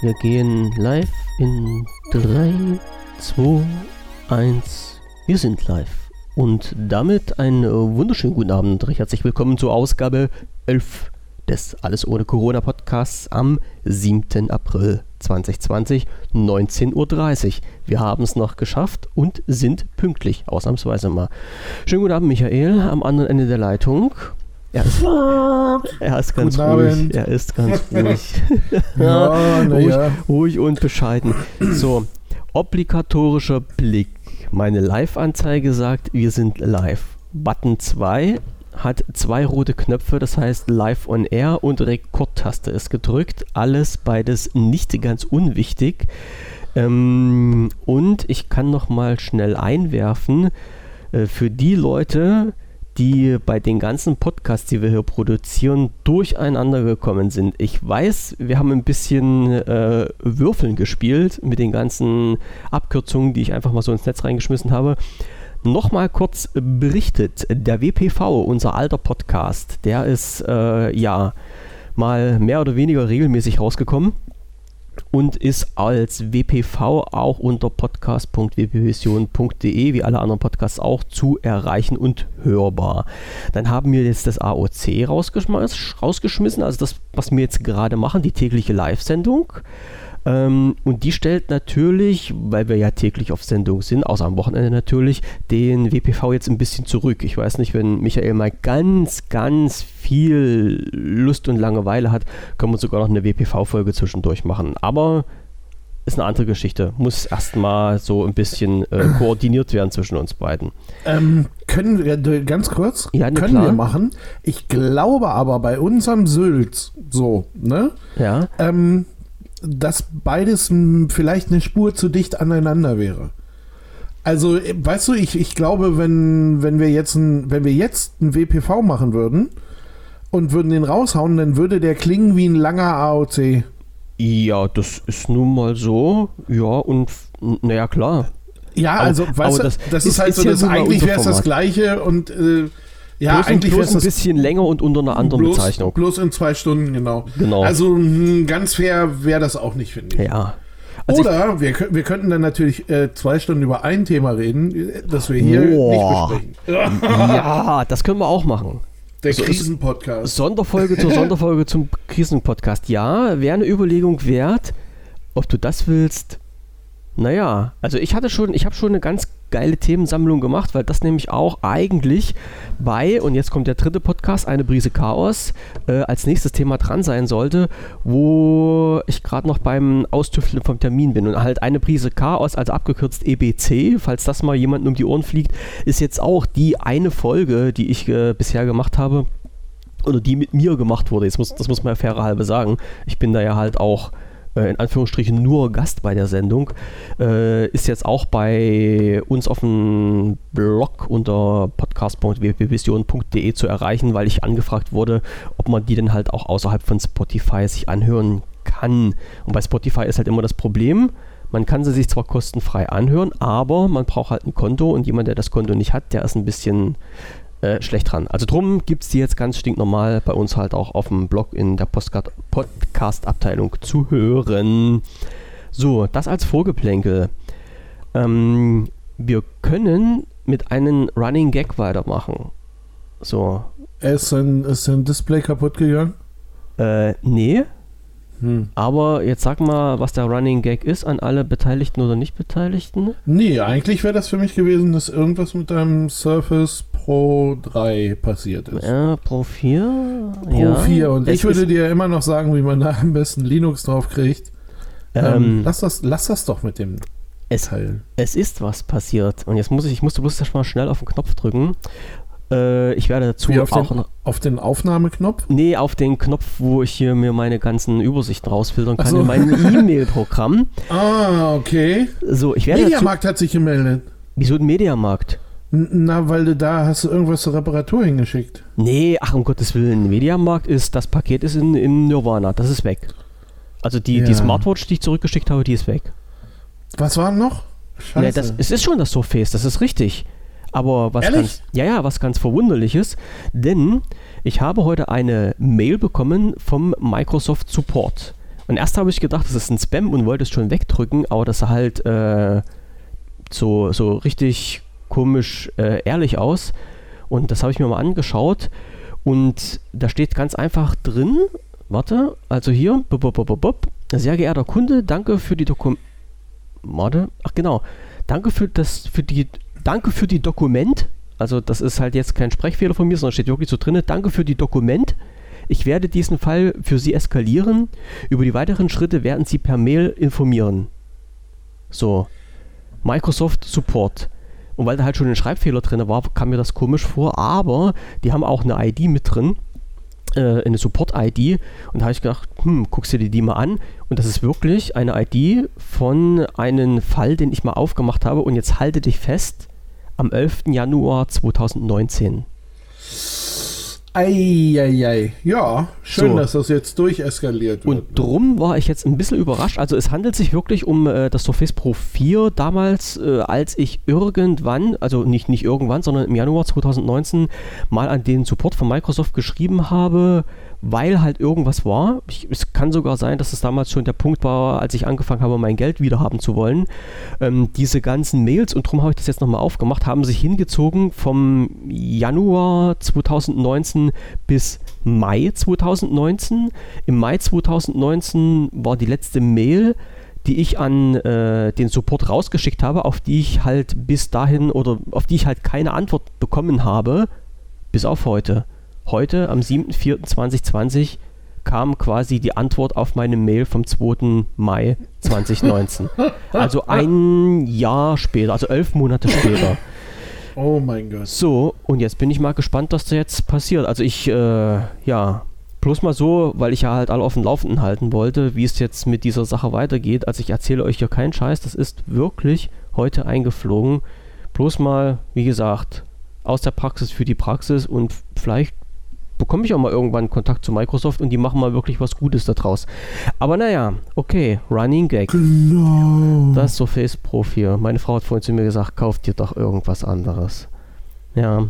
Wir gehen live in 3, 2, 1. Wir sind live. Und damit einen wunderschönen guten Abend. Recht herzlich willkommen zur Ausgabe 11 des Alles ohne Corona Podcasts am 7. April 2020, 19.30 Uhr. Wir haben es noch geschafft und sind pünktlich, ausnahmsweise mal. Schönen guten Abend, Michael, am anderen Ende der Leitung. Er ist, er ist ganz ruhig. Er ist ganz ruhig. Ja, ruhig, ja. ruhig und bescheiden. So, obligatorischer Blick. Meine Live-Anzeige sagt, wir sind live. Button 2 hat zwei rote Knöpfe, das heißt Live on Air und Rekordtaste ist gedrückt. Alles beides nicht ganz unwichtig. Ähm, und ich kann noch mal schnell einwerfen, äh, für die Leute, die bei den ganzen Podcasts, die wir hier produzieren, durcheinander gekommen sind. Ich weiß, wir haben ein bisschen äh, Würfeln gespielt mit den ganzen Abkürzungen, die ich einfach mal so ins Netz reingeschmissen habe. Nochmal kurz berichtet, der WPV, unser alter Podcast, der ist äh, ja mal mehr oder weniger regelmäßig rausgekommen und ist als WPV auch unter podcast.wpvision.de wie alle anderen Podcasts auch zu erreichen und hörbar. Dann haben wir jetzt das AOC rausgeschmiss, rausgeschmissen, also das, was wir jetzt gerade machen, die tägliche Live-Sendung. Ähm, und die stellt natürlich, weil wir ja täglich auf Sendung sind, außer am Wochenende natürlich, den WPV jetzt ein bisschen zurück. Ich weiß nicht, wenn Michael mal ganz, ganz viel Lust und Langeweile hat, können wir sogar noch eine WPV-Folge zwischendurch machen. Aber ist eine andere Geschichte. Muss erstmal so ein bisschen äh, koordiniert werden zwischen uns beiden. Ähm, können wir, d- ganz kurz, Ja, na können klar. wir machen. Ich glaube aber bei unserem Sylt, so, ne, Ja, ähm, dass beides vielleicht eine Spur zu dicht aneinander wäre. Also, äh, weißt du, ich, ich glaube, wenn, wenn wir jetzt ein, wenn wir jetzt ein WPV machen würden und würden den raushauen, dann würde der klingen wie ein langer AOC. ja, das ist nun mal so. Ja, und naja, klar. Ja, Aber- also, weißt aber du, das das, ist- ist halt ist so, ja dass eigentlich wäre es das. Gleiche und äh, ja, bloß eigentlich bloß ein bisschen länger und unter einer anderen bloß, Bezeichnung. bloß in zwei Stunden, genau. Genau. Also hm, ganz fair wäre das auch nicht, finde ich. Ja. Also ich, Oder wir, kö- wir könnten dann natürlich äh, zwei Stunden über ein Thema reden, äh, das wir hier Boah. nicht besprechen. ja, das können wir auch machen. Der So ist- Krisenpodcast. Sonderfolge zur Sonderfolge zum Krisenpodcast. Ja, wäre eine Überlegung wert, ob du das willst. Naja, also ich hatte schon, ich habe schon eine ganz geile Themensammlung gemacht, weil das nämlich auch eigentlich bei, und jetzt kommt der dritte Podcast, eine Brise Chaos, äh, als nächstes Thema dran sein sollte, wo ich gerade noch beim Austüfteln vom Termin bin. Und halt eine Prise Chaos, also abgekürzt EBC, falls das mal jemandem um die Ohren fliegt, ist jetzt auch die eine Folge, die ich äh, bisher gemacht habe, oder die mit mir gemacht wurde. Jetzt muss, das muss man ja fairer halber sagen. Ich bin da ja halt auch in Anführungsstrichen nur Gast bei der Sendung. Äh, ist jetzt auch bei uns auf dem Blog unter podcast.wpvision.de zu erreichen, weil ich angefragt wurde, ob man die denn halt auch außerhalb von Spotify sich anhören kann. Und bei Spotify ist halt immer das Problem, man kann sie sich zwar kostenfrei anhören, aber man braucht halt ein Konto und jemand, der das Konto nicht hat, der ist ein bisschen äh, schlecht dran. Also drum gibt es die jetzt ganz stinknormal bei uns halt auch auf dem Blog in der Podcast-Abteilung zu hören. So, das als Vorgeplänkel. Ähm, wir können mit einem Running Gag weitermachen. So, Ist ein, ist ein Display kaputt gegangen? äh, nee, Hm. aber jetzt sag mal, was der Running Gag ist an alle Beteiligten oder Nicht-Beteiligten. Nee, eigentlich wäre das für mich gewesen, dass irgendwas mit deinem Surface Pro 3 passiert ist. Ja, Pro 4. Pro ja. 4. Und Es ich würde dir immer noch sagen, wie man da am besten Linux drauf kriegt. Ähm, ähm, lass, das, lass das doch mit dem es, Teil. es ist was passiert. Und jetzt muss ich, ich musste bloß erst mal schnell auf den Knopf drücken. Äh, ich werde dazu Wie auf auch den, noch. auf den Aufnahmeknopf? Nee, auf den Knopf, wo ich hier mir meine ganzen Übersichten rausfiltern kann so. in meinem E-Mail-Programm. Ah, okay. So, ich werde dazu. Mediamarkt hat sich gemeldet. Wieso ein Mediamarkt? Na, weil du da hast du irgendwas zur Reparatur hingeschickt. Nee, ach um Gottes Willen, Mediamarkt ist, das Paket ist in, in Nirvana, das ist weg. Also die, die Ja. Smartwatch, die ich zurückgeschickt habe, die ist weg. Was war noch? Scheiße. Nee, das, es ist schon das Surface, das ist richtig. Aber was Ehrlich? ganz, ja, ja, was ganz verwunderliches, denn ich habe heute eine Mail bekommen vom Microsoft Support. Und erst habe ich gedacht, das ist ein Spam und wollte es schon wegdrücken, aber das halt äh, so, so richtig komisch äh, ehrlich aus. Und das habe ich mir mal angeschaut. Und da steht ganz einfach drin, warte, also hier, bop, bop, bop, bop, sehr geehrter Kunde, danke für die Dokument. Warte, ach genau, danke für das, für die, danke für die Dokument. Also das ist halt jetzt kein Sprechfehler von mir, sondern steht wirklich so drin, danke für die Dokument. Ich werde diesen Fall für Sie eskalieren. Über die weiteren Schritte werden Sie per Mail informieren. So. Microsoft Support. Und weil da halt schon ein Schreibfehler drin war, kam mir das komisch vor, aber die haben auch eine ID mit drin, äh, eine Support-ID. Und da habe ich gedacht, hm, guckst du dir die mal an. Und das ist wirklich eine ID von einem Fall, den ich mal aufgemacht habe. Und jetzt halte dich fest, am 11. Januar 2019. Eieiei. Ja, schön, So. dass das jetzt durcheskaliert wird. Und drum war ich jetzt ein bisschen überrascht. Also es handelt sich wirklich um äh, das Surface Pro 4 damals, äh, als ich irgendwann, also nicht, nicht irgendwann, sondern im Januar 2019 mal an den Support von Microsoft geschrieben habe, weil halt irgendwas war. Ich, es kann sogar sein, dass es damals schon der Punkt war, als ich angefangen habe, mein Geld wieder haben zu wollen. Ähm, diese ganzen Mails, und darum habe ich das jetzt nochmal aufgemacht, haben sich hingezogen vom Januar 2019 bis Mai 2019. Im Mai 2019 war die letzte Mail, die ich an äh, den Support rausgeschickt habe, auf die ich halt bis dahin oder auf die ich halt keine Antwort bekommen habe, bis auf heute. Heute, am 7.4.2020, kam quasi die Antwort auf meine Mail vom 2. Mai 2019. also ein Jahr später, also elf Monate später. oh mein Gott. So, und jetzt bin ich mal gespannt, was da jetzt passiert. Also ich, äh, ja, bloß mal so, weil ich ja halt alle auf dem Laufenden halten wollte, wie es jetzt mit dieser Sache weitergeht. Also ich erzähle euch hier keinen Scheiß, das ist wirklich heute eingeflogen. Bloß mal, wie gesagt, aus der Praxis für die Praxis und vielleicht bekomme ich auch mal irgendwann Kontakt zu Microsoft und die machen mal wirklich was Gutes daraus. Aber naja, okay, Running Gag. Genau. Das Surface Pro 4. Meine Frau hat vorhin zu mir gesagt, kauf dir doch irgendwas anderes. Ja.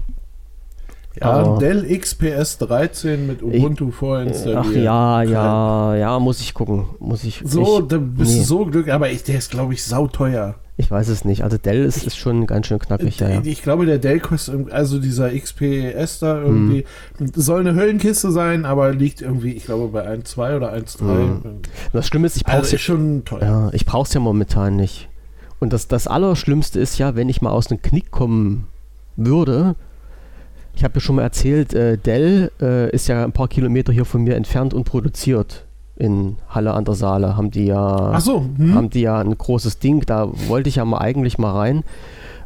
Ja, Dell XPS 13 mit Ubuntu vorinstalliert. Ach ja, ja, ja, muss ich gucken. Muss ich. So, ich, da bist nee. du so glücklich. Aber ich, der ist, glaube ich, sauteuer. ich weiß es nicht. Also Dell ist, ist schon ganz schön knackig, ja, ja. Ich glaube, der Dell kostet, also dieser XPS da irgendwie, Hm. soll eine Höllenkiste sein, aber liegt irgendwie, ich glaube, bei 1,2 oder 1,3. Hm. Das Schlimme ist, ich brauche Also ist schon teuer. Ja, ich brauche es ja momentan nicht. Und das, das Allerschlimmste ist ja, wenn ich mal aus einem Knick kommen würde. Ich habe ja schon mal erzählt, äh, Dell äh, ist ja ein paar Kilometer hier von mir entfernt und produziert. In Halle an der Saale haben die ja, so, hm? haben die ja ein großes Ding. Da wollte ich ja mal eigentlich mal rein.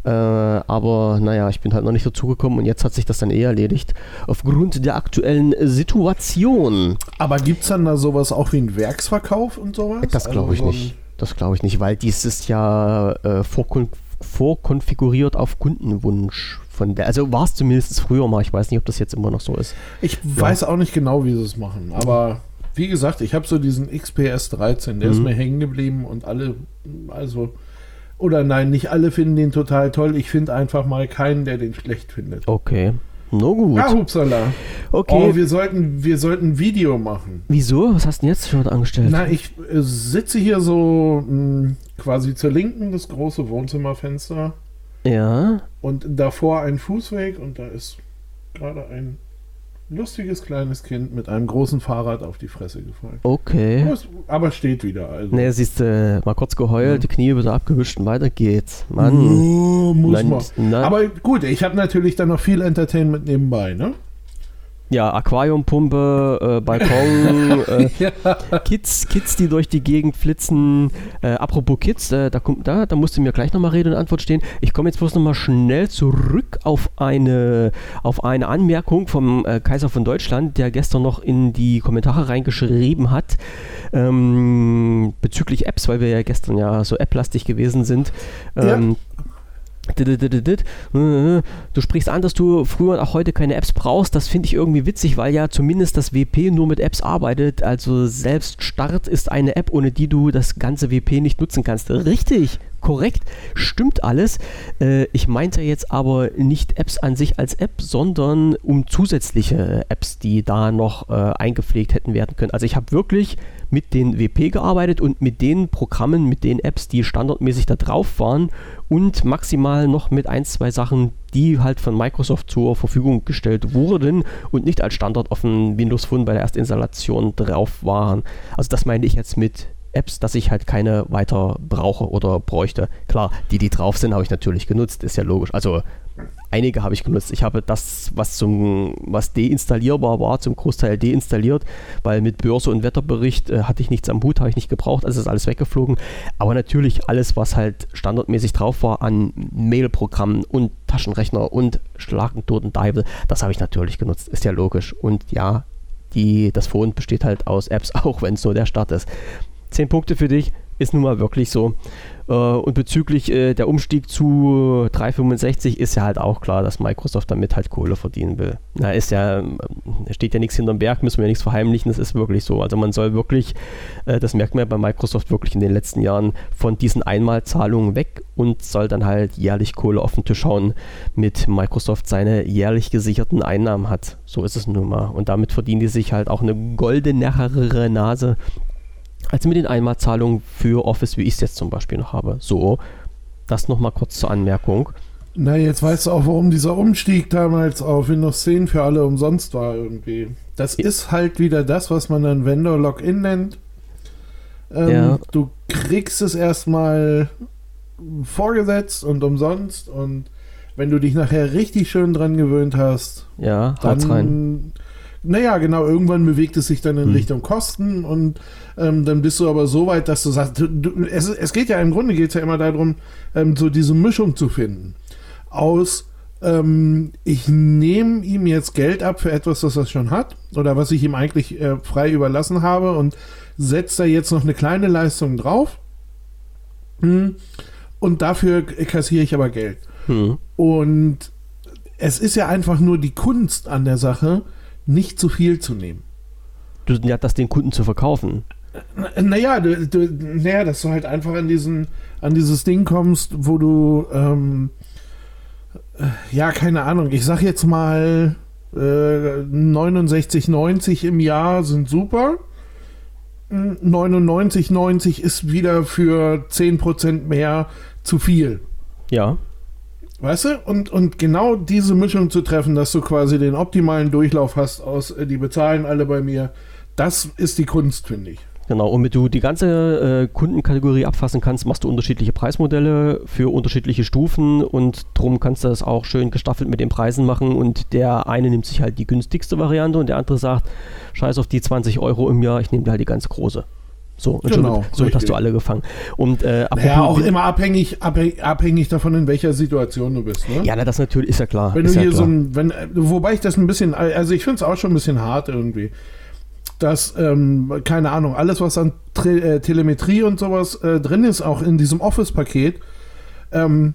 Äh, aber naja, ich bin halt noch nicht dazugekommen und jetzt hat sich das dann eh erledigt. Aufgrund der aktuellen Situation. aber gibt es dann da sowas auch wie einen Werksverkauf und sowas? Das glaube ich Also so ein- nicht. Das glaube ich nicht, weil dies ist ja äh, vorkon vorkonfiguriert auf Kundenwunsch von der. Also war es zumindest früher mal. Ich weiß nicht, ob das jetzt immer noch so ist. Ich weiß auch nicht genau, wie sie es machen, aber wie gesagt, ich habe so diesen XPS 13, der ist Mhm. mir hängen geblieben und alle, also, oder nein, nicht alle finden den total toll. Ich finde einfach mal keinen, der den schlecht findet. Okay. No gut. Ah, hupsala. Okay. Oh, wir sollten, wir sollten ein Video machen. Wieso? Was hast du denn jetzt schon angestellt? Na, ich äh, sitze hier so mh, quasi zur Linken das große Wohnzimmerfenster Ja. und davor ein Fußweg und da ist gerade ein lustiges kleines Kind mit einem großen Fahrrad auf die Fresse gefallen. Okay. Aber steht wieder. Also. Ne, siehst du, mal kurz geheult, Mhm. die Knie wieder abgewischt und weiter geht's. Mann. Oh, muss man. Aber gut, ich habe natürlich dann noch viel Entertainment nebenbei, ne? Ja, Aquariumpumpe, äh, Balkon, äh, Ja. Kids, Kids, die durch die Gegend flitzen. Äh, apropos Kids, äh, da, kommt, da, da musste mir gleich nochmal Rede und Antwort stehen. Ich komme jetzt bloß nochmal schnell zurück auf eine, auf eine Anmerkung vom äh, Kaiser von Deutschland, der gestern noch in die Kommentare reingeschrieben hat, ähm, bezüglich Apps, weil wir ja gestern ja so applastig gewesen sind. Ja. Ähm, Dididididid. Du sprichst an, dass du früher und auch heute keine Apps brauchst. Das finde ich irgendwie witzig, weil ja zumindest das WP nur mit Apps arbeitet. Also selbst Start ist eine App, ohne die du das ganze WP nicht nutzen kannst. Richtig, korrekt, stimmt alles. Äh, ich meinte jetzt aber nicht Apps an sich als App, sondern um zusätzliche Apps, die da noch äh, eingepflegt hätten werden können. Also ich habe wirklich mit den WP gearbeitet und mit den Programmen, mit den Apps, die standardmäßig da drauf waren und maximal noch mit ein, zwei Sachen, die halt von Microsoft zur Verfügung gestellt wurden und nicht als Standard auf dem Windows Phone bei der Erstinstallation drauf waren. Also das meine ich jetzt mit Apps, dass ich halt keine weiter brauche oder bräuchte. Klar, die, die drauf sind, habe ich natürlich genutzt, ist ja logisch. Also einige habe ich genutzt. Ich habe das, was zum, was deinstallierbar war, zum Großteil deinstalliert, weil mit Börse und Wetterbericht äh, hatte ich nichts am Hut, habe ich nicht gebraucht, also ist alles weggeflogen. Aber natürlich alles, was halt standardmäßig drauf war an Mailprogrammen und Taschenrechner und Schlagentoten Dive, das habe ich natürlich genutzt, ist ja logisch. Und ja, die, das Phone besteht halt aus Apps, auch wenn es nur der Start ist. 10 Punkte für dich, ist nun mal wirklich so. Äh, und bezüglich äh, der Umstieg zu 365 ist ja halt auch klar, dass Microsoft damit halt Kohle verdienen will. Na, ist ja, äh, steht ja nichts hinterm Berg, müssen wir ja nichts verheimlichen, das ist wirklich so. Also man soll wirklich, das merkt man ja bei Microsoft wirklich in den letzten Jahren, von diesen Einmalzahlungen weg und soll dann halt jährlich Kohle auf den Tisch hauen, mit Microsoft seine jährlich gesicherten Einnahmen hat. So ist es nun mal. Und damit verdienen die sich halt auch eine goldene Nase als mit den Einmalzahlungen für Office, wie ich es jetzt zum Beispiel noch habe. So, das nochmal kurz zur Anmerkung. Na, jetzt weißt du auch, warum dieser Umstieg damals auf Windows 10 für alle umsonst war irgendwie. Das ja. ist halt wieder das, was man dann Vendor Login nennt. Ähm, ja. Du kriegst es erstmal vorgesetzt und umsonst und wenn du dich nachher richtig schön dran gewöhnt hast, ja, dann rein. Naja, genau, irgendwann bewegt es sich dann in hm. Richtung Kosten und ähm, dann bist du aber so weit, dass du sagst, du, du, es, es, geht ja im Grunde geht es ja immer darum, ähm, so diese Mischung zu finden. Aus ähm, ich nehme ihm jetzt Geld ab für etwas, das er schon hat oder was ich ihm eigentlich äh, frei überlassen habe und setze da jetzt noch eine kleine Leistung drauf. Hm, und dafür kassiere ich aber Geld. Hm. Und es ist ja einfach nur die Kunst an der Sache, nicht zu viel zu nehmen. Du, ja, das den Kunden zu verkaufen. Naja, du, du, naja, dass du halt einfach an, diesen, an dieses Ding kommst, wo du, ähm, äh, ja, keine Ahnung, ich sag jetzt mal, äh, 69, 90 im Jahr sind super. 99, 90 ist wieder für 10% mehr zu viel. Ja. Weißt du? Und, und genau diese Mischung zu treffen, dass du quasi den optimalen Durchlauf hast aus, äh, die bezahlen alle bei mir, das ist die Kunst, finde ich. Genau, und damit du die ganze äh, Kundenkategorie abfassen kannst, machst du unterschiedliche Preismodelle für unterschiedliche Stufen und drum kannst du das auch schön gestaffelt mit den Preisen machen und der eine nimmt sich halt die günstigste Variante und der andere sagt, scheiß auf die 20 Euro im Jahr, ich nehme dir halt die ganz große. So, und genau, somit, hast du alle gefangen. Und, äh, ja, auch immer abhängig, abhängig, abhängig davon, in welcher Situation du bist. Ne? Ja, na, das natürlich ist ja klar. Wenn du hier ja so ein, wenn, wobei ich das ein bisschen, also ich finde es auch schon ein bisschen hart irgendwie. Dass, ähm, keine Ahnung, alles, was an Tre äh, Telemetrie und sowas äh, drin ist, auch in diesem Office-Paket, ähm,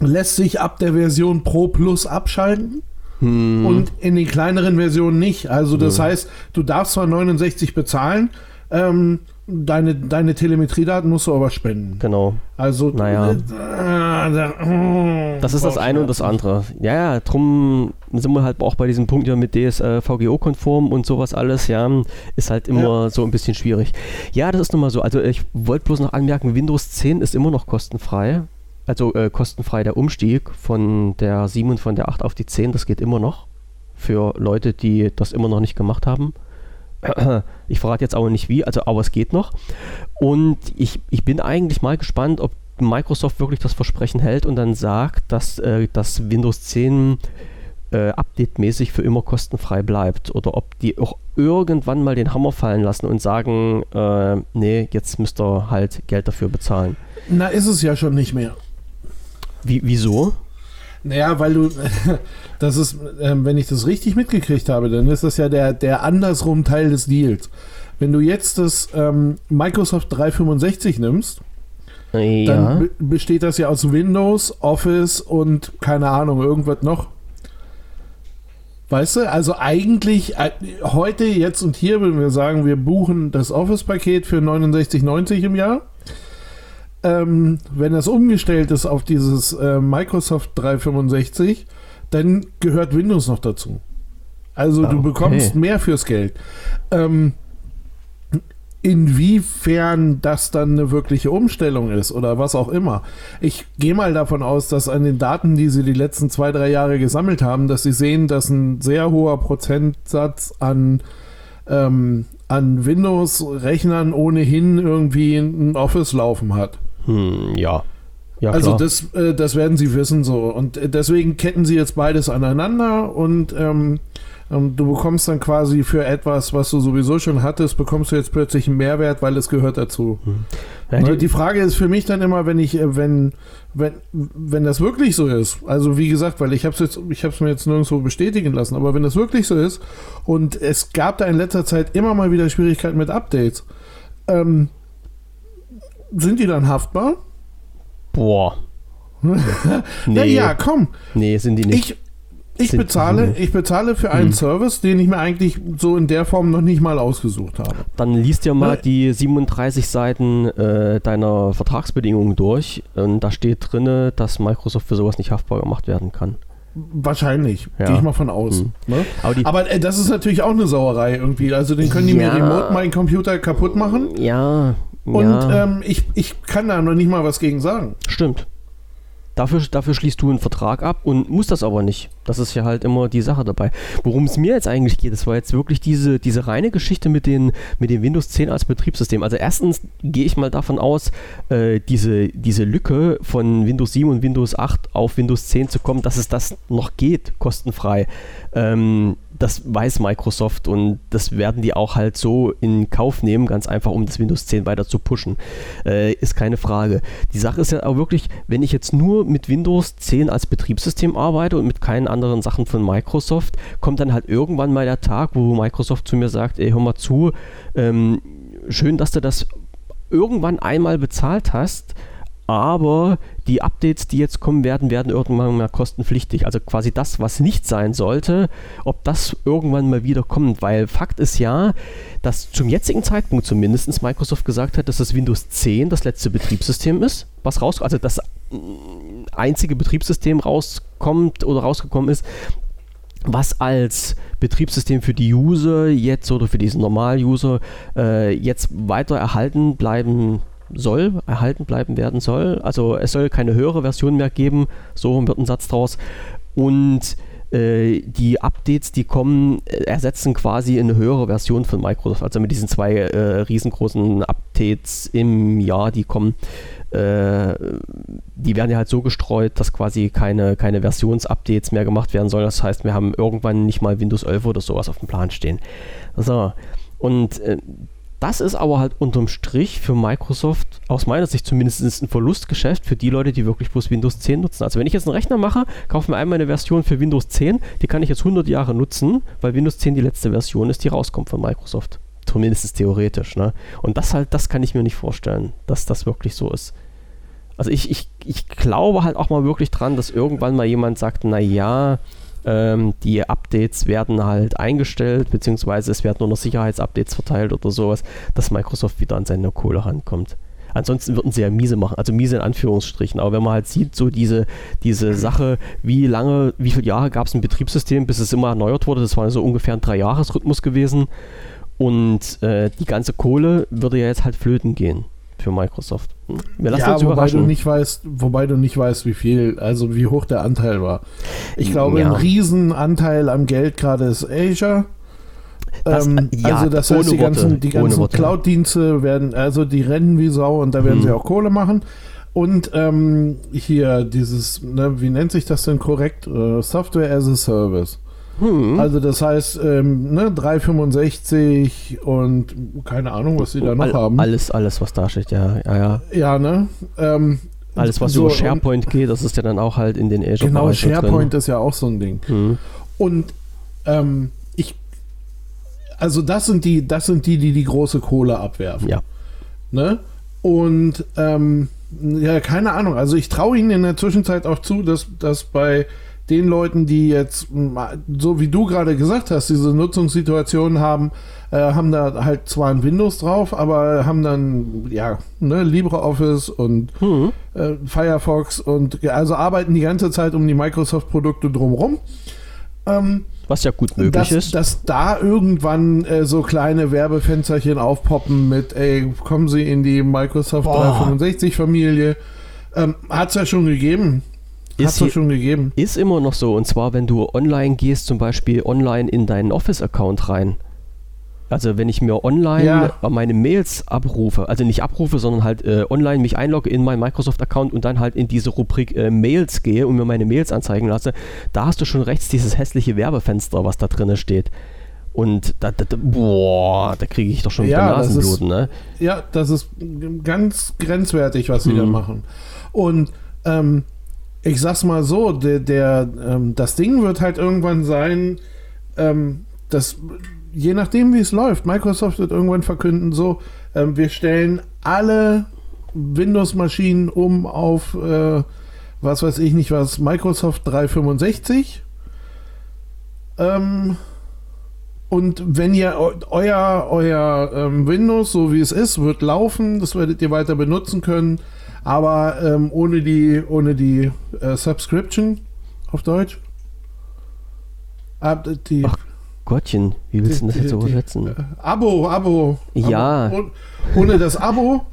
lässt sich ab der Version Pro Plus abschalten. Hm. Und in den kleineren Versionen nicht. Also das hm. heißt, du darfst zwar 69 bezahlen, ähm, deine, deine Telemetriedaten musst du aber spenden. Genau. Also, naja. Äh, das ist das eine und das andere. Ja, ja, drum sind wir halt auch bei diesem Punkt ja mit DSVGO-konform und sowas alles, ja, ist halt immer ja. so ein bisschen schwierig. Ja, das ist nun mal so. Also, ich wollte bloß noch anmerken, Windows 10 ist immer noch kostenfrei. Also, äh, kostenfrei der Umstieg von der 7 und von der 8 auf die 10, das geht immer noch. Für Leute, die das immer noch nicht gemacht haben. Ich verrate jetzt aber nicht wie, also aber es geht noch. Und ich, ich bin eigentlich mal gespannt, ob Microsoft wirklich das Versprechen hält und dann sagt, dass äh, das Windows 10 äh, update-mäßig für immer kostenfrei bleibt oder ob die auch irgendwann mal den Hammer fallen lassen und sagen, äh, nee, jetzt müsst ihr halt Geld dafür bezahlen. Na, ist es ja schon nicht mehr. Wie, wieso? Naja, weil du, das ist, ähm, wenn ich das richtig mitgekriegt habe, dann ist das ja der, der andersrum Teil des Deals. Wenn du jetzt das ähm, Microsoft 365 nimmst, ja. dann besteht das ja aus Windows, Office und keine Ahnung, irgendwas noch. Weißt du, also eigentlich äh, heute, jetzt und hier würden wir sagen, wir buchen das Office-Paket für 69,90 im Jahr. Ähm, wenn das umgestellt ist auf dieses äh, Microsoft 365, dann gehört Windows noch dazu. Also du Okay. bekommst mehr fürs Geld. Ähm, inwiefern das dann eine wirkliche Umstellung ist oder was auch immer. Ich gehe mal davon aus, dass an den Daten, die sie die letzten zwei, drei Jahre gesammelt haben, dass sie sehen, dass ein sehr hoher Prozentsatz an, ähm, an Windows-Rechnern ohnehin irgendwie ein Office laufen hat. Hm, ja. Ja, also das, äh, das werden sie wissen so. Und äh, deswegen ketten sie jetzt beides aneinander und ähm, ähm, du bekommst dann quasi für etwas, was du sowieso schon hattest, bekommst du jetzt plötzlich einen Mehrwert, weil es gehört dazu. ja, Ne, die, Die Frage ist für mich dann immer, wenn ich, äh, wenn, wenn, wenn das wirklich so ist, also wie gesagt, weil ich habe es jetzt, ich habe es mir jetzt nirgendwo bestätigen lassen, aber wenn das wirklich so ist und es gab da in letzter Zeit immer mal wieder Schwierigkeiten mit Updates, ähm, sind die dann haftbar? boah. Na Nee, ja, komm, nee, sind die nicht. ich, ich bezahle, ich bezahle für einen Service, den ich mir eigentlich so in der Form noch nicht mal ausgesucht habe. Dann liest dir mal Ne? die 37 Seiten äh, deiner Vertragsbedingungen durch. Und da steht drinne, dass Microsoft für sowas nicht haftbar gemacht werden kann. Wahrscheinlich, Ja. gehe ich mal von aus. Mhm. Ne? Aber Aber äh, das ist natürlich auch eine Sauerei irgendwie. Also den können die Ja. mir remote meinen Computer kaputt machen. ja, Und ja, ähm, ich, ich kann da noch nicht mal was gegen sagen. stimmt. Dafür, dafür schließt du einen Vertrag ab und musst das aber nicht. Das ist ja halt immer die Sache dabei. Worum es mir jetzt eigentlich geht, das war jetzt wirklich diese, diese reine Geschichte mit, den, mit dem Windows 10 als Betriebssystem. Also erstens gehe ich mal davon aus, äh, diese, diese Lücke von Windows 7 und Windows 8 auf Windows 10 zu kommen, dass es das noch geht, kostenfrei. Ähm, das weiß Microsoft und das werden die auch halt so in Kauf nehmen, ganz einfach, um das Windows 10 weiter zu pushen. Äh, ist keine Frage. Die Sache ist ja auch wirklich, wenn ich jetzt nur mit Windows 10 als Betriebssystem arbeite und mit keinen anderen Sachen von Microsoft, kommt dann halt irgendwann mal der Tag, wo Microsoft zu mir sagt, ey, hör mal zu, ähm, schön, dass du das irgendwann einmal bezahlt hast, aber die Updates, die jetzt kommen werden, werden irgendwann mal kostenpflichtig. Also quasi das, was nicht sein sollte, ob das irgendwann mal wieder kommt. Weil Fakt ist ja, dass zum jetzigen Zeitpunkt zumindest Microsoft gesagt hat, dass das Windows 10 das letzte Betriebssystem ist, was raus, also das mm, einzige Betriebssystem rauskommt oder rausgekommen ist, was als Betriebssystem für die User jetzt oder für diesen Normal-User äh, jetzt weiter erhalten bleiben soll, erhalten bleiben werden soll. Also es soll keine höhere Version mehr geben, so wird ein Satz draus. Und äh, die Updates, die kommen, äh, ersetzen quasi eine höhere Version von Microsoft. Also mit diesen zwei äh, riesengroßen Updates im Jahr, die kommen, äh, die werden ja halt so gestreut, dass quasi keine, keine Versionsupdates mehr gemacht werden sollen. Das heißt, wir haben irgendwann nicht mal Windows 11 oder sowas auf dem Plan stehen. So, und äh, das ist aber halt unterm Strich für Microsoft aus meiner Sicht zumindest ein Verlustgeschäft für die Leute, die wirklich bloß Windows 10 nutzen. Also wenn ich jetzt einen Rechner mache, kaufe mir einmal eine Version für Windows 10, die kann ich jetzt 100 Jahre nutzen, weil Windows 10 die letzte Version ist, die rauskommt von Microsoft. Zumindest theoretisch. Ne? Und das halt, das kann ich mir nicht vorstellen, dass das wirklich so ist. Also ich, ich, ich glaube halt auch mal wirklich dran, dass irgendwann mal jemand sagt, naja, ähm, die Updates werden halt eingestellt, beziehungsweise es werden nur noch Sicherheitsupdates verteilt oder sowas, dass Microsoft wieder an seine Kohle rankommt. Ansonsten würden sie ja miese machen, also miese in Anführungsstrichen. Aber wenn man halt sieht, so diese, diese Sache, wie lange, wie viele Jahre gab es ein Betriebssystem, bis es immer erneuert wurde, das war so ungefähr ein Drei-Jahres-Rhythmus gewesen. Und äh, die ganze Kohle würde ja jetzt halt flöten gehen für Microsoft. Hm? Wir lassen ja, uns wobei überraschen. du nicht weißt, wobei du nicht weißt, wie viel, also wie hoch der Anteil war. Ich glaube, Ja. ein Riesenanteil am Geld gerade ist Azure. Das- ähm, ja, also das heißt, die ganzen, die ganzen. Cloud-Dienste werden, also die rennen wie Sau und da werden Hm. sie auch Kohle machen. Und ähm, hier dieses, ne, wie nennt sich das denn korrekt? Äh, Software as a Service. Hm. Also das heißt, ähm, ne, 365 und keine Ahnung, was sie da noch All, haben. Alles, alles, was da steht, ja, ja, ja. Ja, ne? Ähm, Alles, was so, über und- SharePoint geht, das ist ja dann auch halt in den Azure Genau, SharePoint ist ja auch so ein Ding. Drin. Hm. Und ähm, ich, also das sind die, das sind die, die die große Kohle abwerfen. Ja. Ne? Und ähm, ja, keine Ahnung. Also ich traue ihnen in der Zwischenzeit auch zu, dass, dass bei den Leuten, die jetzt, so wie du gerade gesagt hast, diese Nutzungssituationen haben, äh, haben da halt zwar ein Windows drauf, aber haben dann, ja, ne, LibreOffice und mhm. äh, Firefox und also arbeiten die ganze Zeit um die Microsoft-Produkte drumherum. Ähm, was ja gut möglich dass, ist. Dass da irgendwann äh, so kleine Werbefensterchen aufpoppen mit, ey, kommen Sie in die Microsoft 365-Familie. Ähm, Hat es ja schon gegeben. Hat es schon gegeben. Ist immer noch so. Und zwar, wenn du online gehst, zum Beispiel online in deinen Office-Account rein also wenn ich mir online ja. meine Mails abrufe, also nicht abrufe, sondern halt äh, online mich einlogge in meinen Microsoft-Account und dann halt in diese Rubrik äh, Mails gehe und mir meine Mails anzeigen lasse, da hast du schon rechts dieses hässliche Werbefenster, was da drin steht. Und da, da, da boah, da kriege ich doch schon ja, Nasenbluten, ist, ne? Ja, das ist ganz grenzwertig, was sie mhm. da machen. Und ähm, ich sag's mal so, der, der ähm, das Ding wird halt irgendwann sein, ähm, dass je nachdem, wie es läuft, Microsoft wird irgendwann verkünden, so, äh, wir stellen alle Windows-Maschinen um auf, äh, was weiß ich nicht was, Microsoft 365. Ähm, und wenn ihr euer, euer ähm, Windows, so wie es ist, wird laufen, das werdet ihr weiter benutzen können, aber ähm, ohne die, ohne die äh, Subscription auf Deutsch. Ab, die, Ach, Gottchen, wie willst du das jetzt übersetzen? Abo, Abo. Ja. Abo. Ohne das Abo.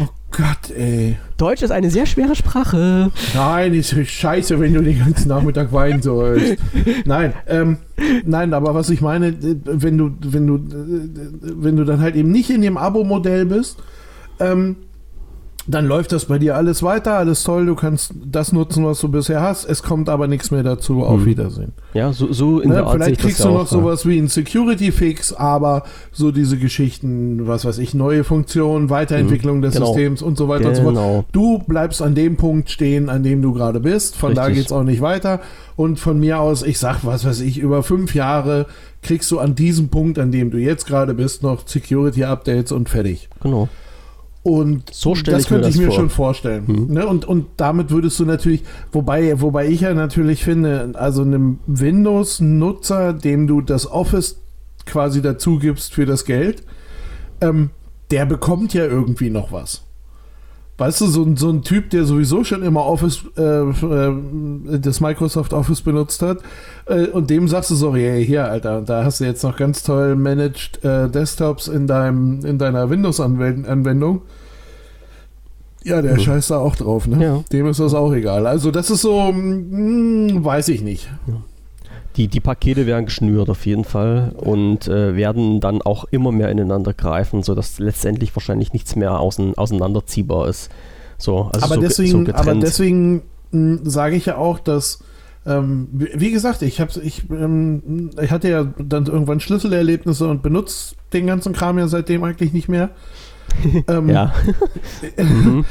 Oh Gott, ey. Deutsch ist eine sehr schwere Sprache. Nein, ist scheiße, wenn du den ganzen Nachmittag weinen sollst. Nein, ähm, nein, aber was ich meine, wenn du, wenn du, wenn du dann halt eben nicht in dem Abo-Modell bist, ähm, dann läuft das bei dir alles weiter, alles toll, du kannst das nutzen, was du bisher hast, es kommt aber nichts mehr dazu, auf mhm. Wiedersehen. Ja, so, so in ne? der Art Vielleicht kriegst du noch auch, sowas wie ein Security-Fix, aber so diese Geschichten, was weiß ich, neue Funktionen, Weiterentwicklung mhm. des genau. Systems und so weiter genau. und so fort. Genau. Du bleibst an dem Punkt stehen, an dem du gerade bist, von Richtig. da geht es auch nicht weiter und von mir aus, ich sag, was weiß ich, über fünf Jahre kriegst du an diesem Punkt, an dem du jetzt gerade bist, noch Security-Updates und fertig. Genau. Und so das könnte ich mir, vor. schon vorstellen. Mhm. Ne? Und, und damit würdest du natürlich, wobei, wobei ich ja natürlich finde, also einem Windows-Nutzer, dem du das Office quasi dazu gibst für das Geld, ähm, der bekommt ja irgendwie noch was. Weißt du, so, ein, so ein Typ, der sowieso schon immer Office, äh, äh, das Microsoft Office benutzt hat, äh, und dem sagst du so, hey, hier, Alter, da hast du jetzt noch ganz toll managed äh, Desktops in, deinem, in deiner Windows-Anwendung. Ja, der mhm. scheißt da auch drauf, ne? Ja. Dem ist das auch egal. Also, das ist so, mh, hm, weiß ich nicht. Ja. Die, die Pakete werden geschnürt auf jeden Fall und äh, werden dann auch immer mehr ineinander greifen, sodass letztendlich wahrscheinlich nichts mehr außen, auseinanderziehbar ist. So, also aber, so, deswegen, so aber deswegen hm, sage ich ja auch, dass ähm, wie gesagt, ich, hab's, ich, ähm, ich hatte ja dann irgendwann Schlüsselerlebnisse und benutze den ganzen Kram ja seitdem eigentlich nicht mehr. ähm, ja. mhm.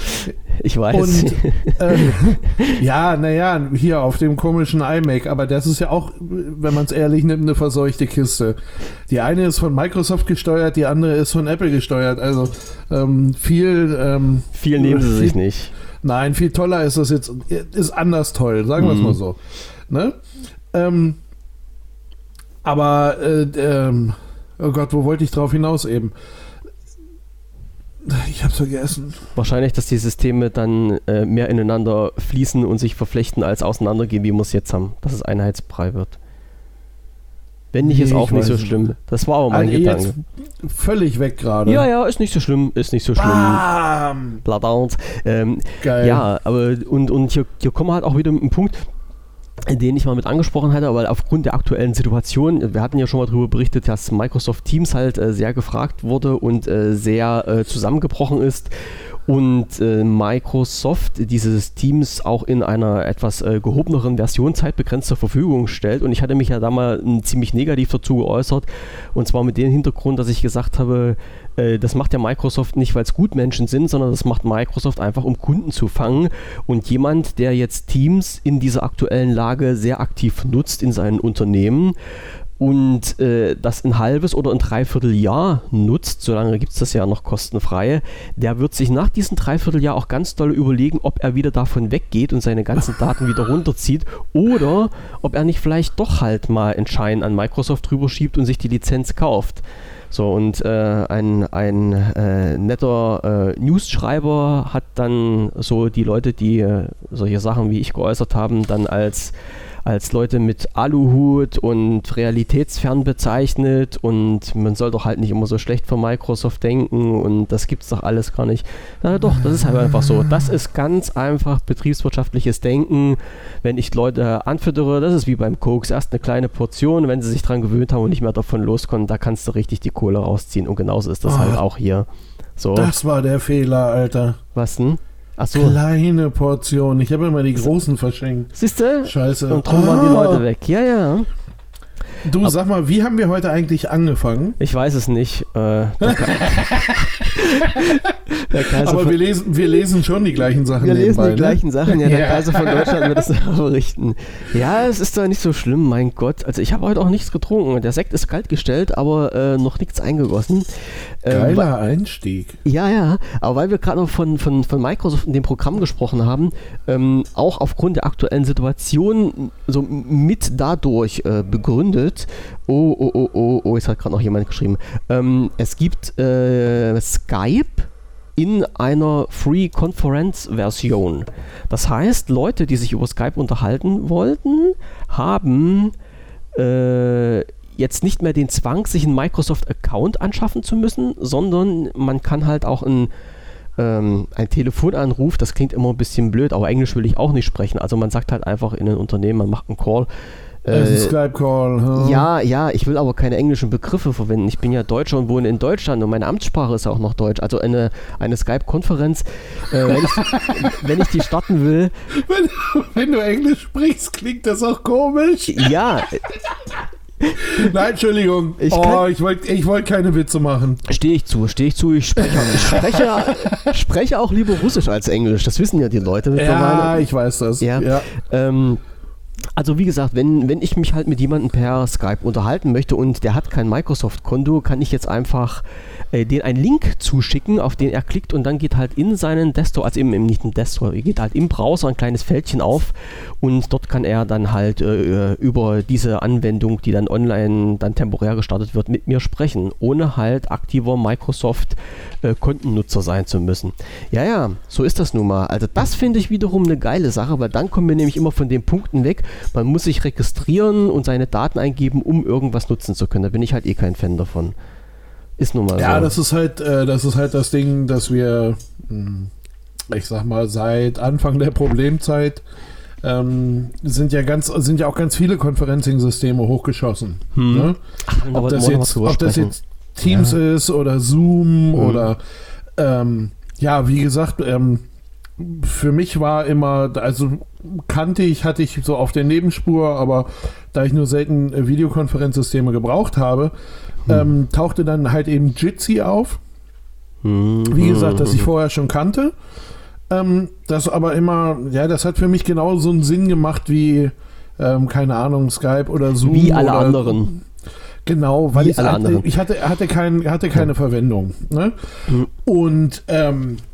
Ich weiß. Und, äh, ja, naja, hier auf dem komischen iMac, aber das ist ja auch, wenn man es ehrlich nimmt, eine verseuchte Kiste. Die eine ist von Microsoft gesteuert, die andere ist von Apple gesteuert. Also ähm, viel. Ähm, viel nehmen sie viel, sich nicht. Nein, viel toller ist das jetzt, ist anders toll, sagen wir es mhm. mal so. Ne? Ähm, aber, äh, ähm, oh Gott, wo wollte ich drauf hinaus eben? Ich hab's vergessen. Wahrscheinlich, dass die Systeme dann äh, mehr ineinander fließen und sich verflechten als auseinandergehen, wie wir es jetzt haben. Dass es einheitsbrei wird. Wenn nicht, nee, ist auch nicht so schlimm. Nicht. Das war auch mein also Gedanke. Völlig weg gerade. Ja, ja, ist nicht so schlimm, ist nicht so schlimm. Bam! Ähm, Geil. Ja, aber und, und hier, hier kommen wir halt auch wieder mit einem Punkt, den ich mal mit angesprochen hatte, aber aufgrund der aktuellen Situation, wir hatten ja schon mal darüber berichtet, dass Microsoft Teams halt äh, sehr gefragt wurde und äh, sehr äh, zusammengebrochen ist und äh, Microsoft dieses Teams auch in einer etwas äh, gehobeneren Version zeitbegrenzt zur Verfügung stellt. Und ich hatte mich ja da mal ziemlich negativ dazu geäußert und zwar mit dem Hintergrund, dass ich gesagt habe, äh, das macht ja Microsoft nicht, weil es Gutmenschen sind, sondern das macht Microsoft einfach, um Kunden zu fangen. Und jemand, der jetzt Teams in dieser aktuellen Lage sehr aktiv nutzt in seinen Unternehmen, und äh, das ein halbes oder ein Dreivierteljahr nutzt, solange gibt es das ja noch kostenfrei, der wird sich nach diesem Dreivierteljahr auch ganz doll überlegen, ob er wieder davon weggeht und seine ganzen Daten wieder runterzieht oder ob er nicht vielleicht doch halt mal einen Schein an Microsoft drüber schiebt und sich die Lizenz kauft. So, und äh, ein, ein äh, netter äh, News-Schreiber hat dann so die Leute, die äh, solche Sachen wie ich geäußert haben, dann als als Leute mit Aluhut und realitätsfern bezeichnet und man soll doch halt nicht immer so schlecht von Microsoft denken und das gibt's doch alles gar nicht. Na doch, das ist halt einfach so. Das ist ganz einfach betriebswirtschaftliches Denken. Wenn ich Leute anfüttere, das ist wie beim Koks, erst eine kleine Portion, wenn sie sich dran gewöhnt haben und nicht mehr davon loskommen, da kannst du richtig die Kohle rausziehen und genauso ist das oh, halt auch hier. So. Das war der Fehler, Alter. Was denn? Ach so. Kleine Portion. Ich habe immer die großen verschenkt. Siehst du? Scheiße. Und drum ah. waren die Leute weg. Ja, ja. Du, Aber sag mal, wie haben wir heute eigentlich angefangen? Ich weiß es nicht. Äh, Aber wir lesen, wir lesen schon die gleichen Sachen. Wir lesen die ne? gleichen Sachen, ja. Der ja. Kaiser von Deutschland wird das berichten. Ja, es ist doch nicht so schlimm, mein Gott. Also ich habe heute auch nichts getrunken. Der Sekt ist kalt gestellt, aber äh, noch nichts eingegossen. Ähm, Geiler Einstieg. Ja, ja. Aber weil wir gerade noch von, von, von Microsoft in dem Programm gesprochen haben, ähm, auch aufgrund der aktuellen Situation so mit dadurch äh, begründet, oh, oh, oh, oh, oh, jetzt hat gerade noch jemand geschrieben, ähm, es gibt äh, Skype in einer Free Conference Version. Das heißt, Leute, die sich über Skype unterhalten wollten, haben äh, jetzt nicht mehr den Zwang, sich einen Microsoft-Account anschaffen zu müssen, sondern man kann halt auch ein, ähm, ein Telefonanruf, das klingt immer ein bisschen blöd, aber Englisch will ich auch nicht sprechen. Also man sagt halt einfach in ein Unternehmen, man macht einen Call, äh, Skype-Call. Huh? Ja, ja, ich will aber keine englischen Begriffe verwenden. Ich bin ja Deutscher und wohne in Deutschland und meine Amtssprache ist auch noch Deutsch. Also eine, eine Skype-Konferenz, äh, wenn, ich, wenn ich die starten will. Wenn, wenn du Englisch sprichst, klingt das auch komisch. Ja. Nein, Entschuldigung. Ich, oh, ich wollte ich wollt keine Witze machen. Stehe ich zu, stehe ich zu. Ich spreche, ich spreche, spreche auch lieber Russisch als Englisch. Das wissen ja die Leute mittlerweile. Ja, ich weiß das. Ja. ja. Ähm, also wie gesagt, wenn, wenn ich mich halt mit jemandem per Skype unterhalten möchte und der hat kein Microsoft-Konto, kann ich jetzt einfach äh, den einen Link zuschicken, auf den er klickt und dann geht halt in seinen Desktop, also im, im nicht im Desktop, geht halt im Browser ein kleines Fältchen auf und dort kann er dann halt äh, über diese Anwendung, die dann online dann temporär gestartet wird, mit mir sprechen, ohne halt aktiver Microsoft-Kontennutzer äh, sein zu müssen. Ja, ja, so ist das nun mal. Also das finde ich wiederum eine geile Sache, weil dann kommen wir nämlich immer von den Punkten weg, man muss sich registrieren und seine Daten eingeben, um irgendwas nutzen zu können. Da bin ich halt eh kein Fan davon. Ist nun mal ja, so. Ja, das ist halt, äh, das ist halt das Ding, dass wir, hm, ich sag mal, seit Anfang der Problemzeit ähm, sind ja ganz, sind ja auch ganz viele Conferencing-Systeme hochgeschossen. Hm. Ne? Ach, ob, das jetzt, ob, das jetzt, Teams ja. ist oder Zoom hm. oder ähm, ja, wie gesagt, ähm, für mich war immer, also kannte ich, hatte ich so auf der Nebenspur, aber da ich nur selten äh, Videokonferenzsysteme gebraucht habe, hm. ähm, tauchte dann halt eben Jitsi auf. Hm. Wie gesagt, das ich vorher schon kannte. Ähm, das aber immer, ja, das hat für mich genau so einen Sinn gemacht wie, ähm, keine Ahnung, Skype oder Zoom. Wie alle oder, anderen. Genau, weil ich, hatte, ich hatte, hatte, kein, hatte keine ja. Verwendung. Ne? Mhm. Und ähm, äh,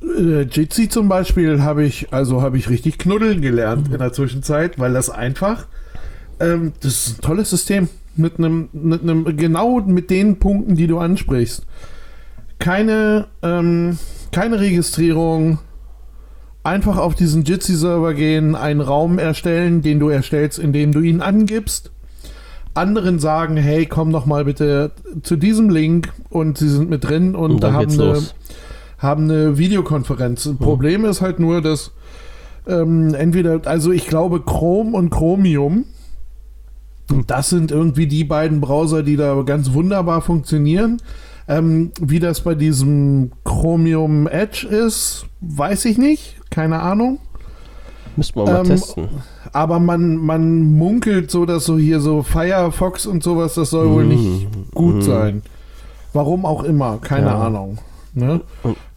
Jitsi zum Beispiel habe ich, also habe ich richtig knuddeln gelernt in der Zwischenzeit, weil das einfach, ähm, das ist ein tolles System mit einem, mit einem, genau mit den Punkten, die du ansprichst. Keine, ähm, keine Registrierung, einfach auf diesen Jitsi-Server gehen, einen Raum erstellen, den du erstellst, indem du ihn angibst. Anderen sagen, hey, komm doch mal bitte zu diesem Link und sie sind mit drin und, und da haben eine, los haben eine Videokonferenz. Hm. Problem ist halt nur, dass ähm, entweder, also ich glaube Chrome und Chromium, das sind irgendwie die beiden Browser, die da ganz wunderbar funktionieren. Ähm, wie das bei diesem Chromium Edge ist, weiß ich nicht. Keine Ahnung. Müssen wir mal ähm, testen. Aber man, man munkelt so, dass so hier so Firefox und sowas, das soll wohl nicht hm. gut mm. sein. Warum auch immer, keine ja. Ahnung. Ne?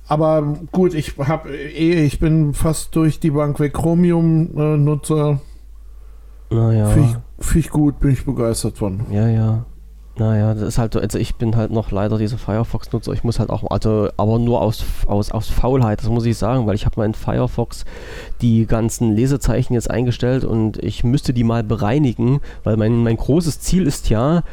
Aber gut, ich habe eh, ich bin fast durch die Bank weg Chromium-Nutzer. Naja. Finde ich Finde ich gut, bin ich begeistert von. Ja, ja. Naja, das ist halt, also ich bin halt noch leider dieser Firefox-Nutzer. Ich muss halt auch, also aber nur aus, aus, aus Faulheit, das muss ich sagen, weil ich habe mal in Firefox die ganzen Lesezeichen jetzt eingestellt und ich müsste die mal bereinigen, weil mein, mein großes Ziel ist ja,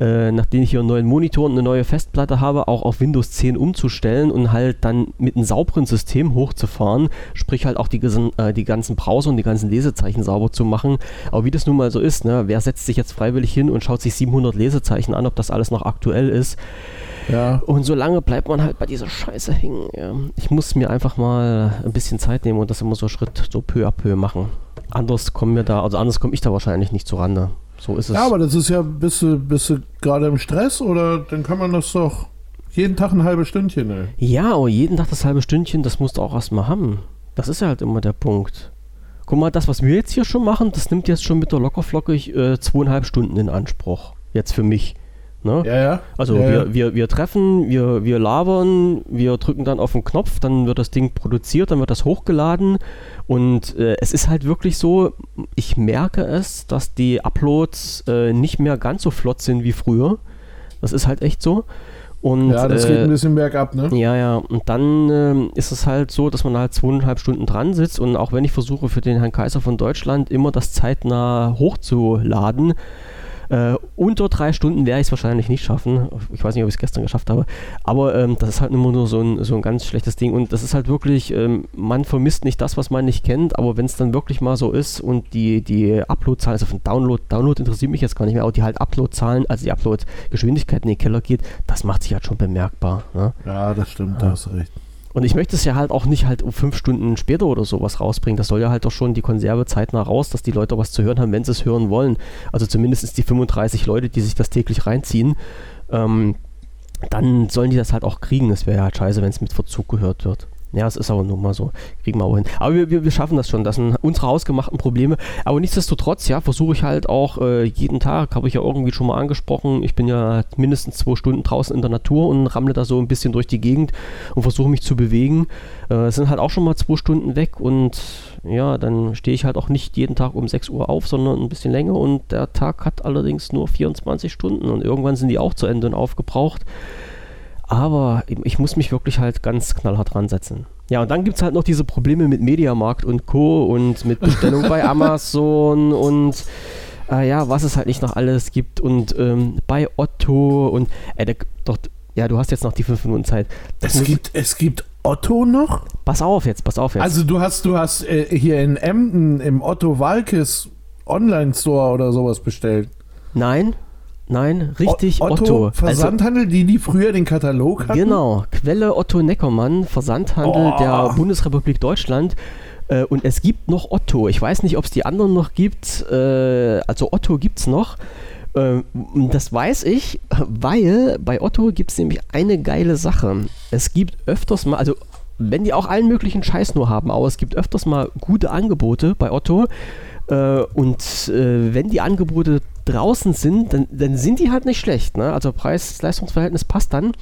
äh, nachdem ich hier einen neuen Monitor und eine neue Festplatte habe, auch auf Windows 10 umzustellen und halt dann mit einem sauberen System hochzufahren, sprich halt auch die, äh, die ganzen Browser und die ganzen Lesezeichen sauber zu machen. Aber wie das nun mal so ist, ne, wer setzt sich jetzt freiwillig hin und schaut sich 700 Lesezeichen an, ob das alles noch aktuell ist? Ja. Und so lange bleibt man halt bei dieser Scheiße hängen. Ja. Ich muss mir einfach mal ein bisschen Zeit nehmen und das immer so Schritt, so peu à peu machen. Anders kommen wir da, also anders komme ich da wahrscheinlich nicht zurande. So ist es. Ja, aber das ist ja, bist du, bist du gerade im Stress oder dann kann man das doch jeden Tag ein halbes Stündchen, ey. Ja, aber jeden Tag das halbe Stündchen, das musst du auch erstmal haben. Das ist ja halt immer der Punkt. Guck mal, das, was wir jetzt hier schon machen, das nimmt jetzt schon mit der lockerflockig äh, zweieinhalb Stunden in Anspruch. Jetzt für mich. Ne? Ja, ja. Also ja, wir. Wir, wir treffen, wir, wir labern, wir drücken dann auf den Knopf, dann wird das Ding produziert, dann wird das hochgeladen und äh, es ist halt wirklich so, ich merke es, dass die Uploads äh, nicht mehr ganz so flott sind wie früher. Das ist halt echt so. Und, ja, das äh, geht ein bisschen bergab, ne? Ja, ja. Und dann äh, ist es halt so, dass man halt zweieinhalb Stunden dran sitzt und auch wenn ich versuche für den Herrn Kaiser von Deutschland immer das zeitnah hochzuladen, äh, unter drei Stunden werde ich es wahrscheinlich nicht schaffen. Ich weiß nicht, ob ich es gestern geschafft habe. Aber ähm, das ist halt immer nur so ein, so ein ganz schlechtes Ding. Und das ist halt wirklich, ähm, man vermisst nicht das, was man nicht kennt. Aber wenn es dann wirklich mal so ist und die, die Upload-Zahlen, also von Download, Download interessiert mich jetzt gar nicht mehr, aber die halt Upload-Zahlen, also die Upload-Geschwindigkeit in den Keller geht, das macht sich halt schon bemerkbar. Ne? Ja, das stimmt, ja. da hast recht. Und ich möchte es ja halt auch nicht halt um fünf Stunden später oder sowas rausbringen. Das soll ja halt doch schon die Konserve zeitnah raus, dass die Leute was zu hören haben, wenn sie es hören wollen. Also zumindest die 35 Leute, die sich das täglich reinziehen. Ähm, dann sollen die das halt auch kriegen. Es wäre ja halt scheiße, wenn es mit Verzug gehört wird. Ja, es ist aber nun mal so. Kriegen wir auch hin. Aber wir, wir, wir schaffen das schon. Das sind unsere hausgemachten Probleme. Aber nichtsdestotrotz, ja, versuche ich halt auch äh, jeden Tag, habe ich ja irgendwie schon mal angesprochen. Ich bin ja mindestens zwei Stunden draußen in der Natur und rammle da so ein bisschen durch die Gegend und versuche mich zu bewegen. Äh, es sind halt auch schon mal zwei Stunden weg und ja, dann stehe ich halt auch nicht jeden Tag um 6 Uhr auf, sondern ein bisschen länger und der Tag hat allerdings nur 24 Stunden und irgendwann sind die auch zu Ende und aufgebraucht. Aber ich muss mich wirklich halt ganz knallhart dran setzen. Ja, und dann gibt es halt noch diese Probleme mit Mediamarkt und Co. und mit Bestellung bei Amazon und äh, ja, was es halt nicht noch alles gibt und ähm, bei Otto und äh, der, doch, ja, du hast jetzt noch die fünf Minuten Zeit. Das es gibt, es gibt Otto noch? Pass auf jetzt, pass auf jetzt. Also du hast, du hast äh, hier in Emden im Otto Walkes Online-Store oder sowas bestellt. Nein, Nein, richtig Otto. Otto. Also Versandhandel, also, die, die früher den Katalog hatten? Genau, Quelle Otto Neckermann, Versandhandel oh. der Bundesrepublik Deutschland. Äh, und es gibt noch Otto. Ich weiß nicht, ob es die anderen noch gibt. Äh, also Otto gibt es noch. Äh, das weiß ich, weil bei Otto gibt es nämlich eine geile Sache. Es gibt öfters mal, also wenn die auch allen möglichen Scheiß nur haben, aber es gibt öfters mal gute Angebote bei Otto. Äh, und äh, wenn die Angebote draußen sind, dann, dann sind die halt nicht schlecht. Ne? Also Preis-Leistungsverhältnis passt dann.